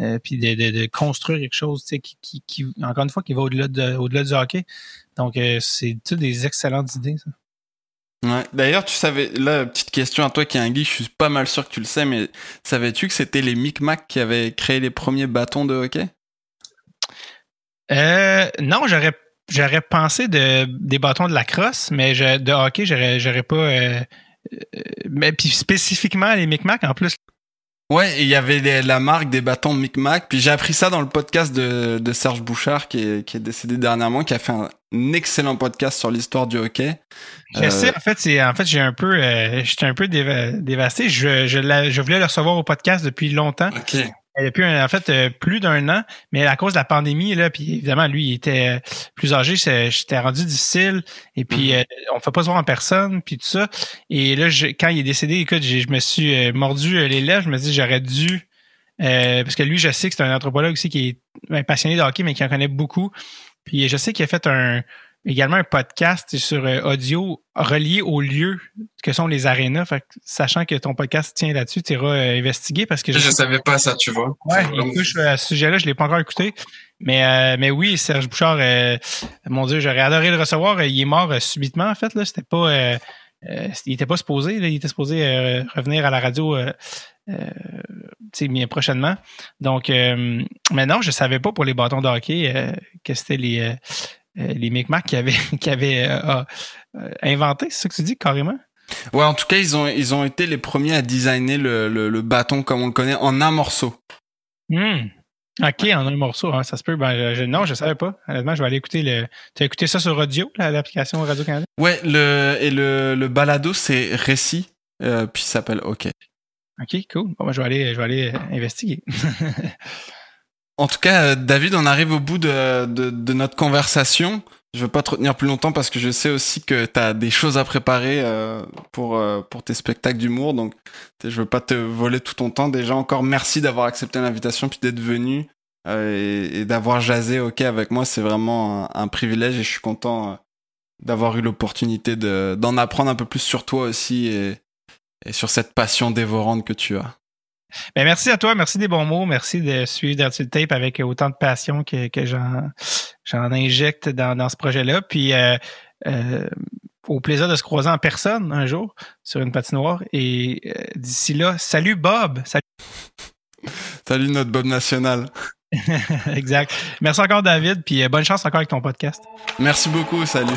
euh, puis de, de, de, construire quelque chose qui, qui, qui, encore une fois, qui va au-delà de, au-delà du hockey. Donc, euh, c'est toutes des excellentes idées, ça. Ouais. D'ailleurs, tu savais, là, petite question à toi qui est un geek, je suis pas mal sûr que tu le sais, mais savais-tu que c'était les Micmac qui avaient créé les premiers bâtons de hockey? Euh, non, j'aurais j'aurais pensé de des bâtons de la crosse, mais je, de hockey, j'aurais, j'aurais pas. Euh, euh, mais puis spécifiquement les Micmac en plus. Ouais, il y avait la marque des bâtons Micmac. Puis j'ai appris ça dans le podcast de, de Serge Bouchard, qui est, qui est décédé dernièrement, qui a fait un, excellent podcast sur l'histoire du hockey. Je sais, en fait, c'est en fait j'ai un peu, euh, j'étais un peu dévasté. Je, je, je voulais le recevoir au podcast depuis longtemps. Okay depuis en fait euh, plus d'un an, mais à cause de la pandémie là, puis évidemment lui il était euh, plus âgé, c'était rendu difficile et puis mm-hmm. euh, on fait pas se voir en personne puis tout ça. Et là quand il est décédé, écoute, je me suis mordu les lèvres, je me dis j'aurais dû parce que lui je sais que c'est un anthropologue aussi qui est ben, passionné de hockey mais qui en connaît beaucoup. Puis je sais qu'il a fait un également un podcast sur euh, audio relié aux lieux que sont les arénas. Fait sachant que ton podcast tient là-dessus, tu iras euh, investiguer parce que je, je savais pas ça, tu vois. Ouais, il à ce sujet-là, je l'ai pas encore écouté. Mais euh, mais oui, Serge Bouchard, mon Dieu, j'aurais adoré le recevoir. Il est mort subitement, en fait. Là, c'était pas. il était pas supposé, là, il était supposé revenir à la radio euh, prochainement. Donc, mais non, je savais pas pour les bâtons de hockey que c'était les, les Micmacs qui avaient, qui avaient euh, euh, inventé, c'est ça que tu dis carrément? Ouais, en tout cas, ils ont, ils ont été les premiers à designer le, le, bâton comme on le connaît en un morceau. Hmm. OK, en un morceau, hein, ça se peut. Ben, je, non, je savais pas. Honnêtement, je vais aller écouter le. Tu as écouté ça sur audio, l'application Radio-Canada? Ouais, le, et le, le balado, c'est Récit, euh, puis s'appelle OK. OK, cool. Bon, ben, je, vais aller, je vais aller investiguer. en tout cas, euh, David, on arrive au bout de, notre conversation. Je veux pas te retenir plus longtemps parce que je sais aussi que tu as des choses à préparer euh, pour, euh, pour tes spectacles d'humour. Donc, je veux pas te voler tout ton temps. Déjà, encore merci d'avoir accepté l'invitation puis d'être venu et, d'avoir jasé OK avec moi. C'est vraiment un, privilège et je suis content d'avoir eu l'opportunité d'en apprendre un peu plus sur toi aussi et sur cette passion dévorante que tu as. Ben, merci à toi, merci des bons mots, merci de suivre Dirty Tape avec autant de passion que, que j'en, j'en injecte dans, dans ce projet-là. Puis euh, euh, au plaisir de se croiser en personne un jour sur une patinoire. Et euh, d'ici là, salut Bob! Salut, salut notre Bob national. exact. Merci encore David, puis bonne chance encore avec ton podcast. Merci beaucoup, salut.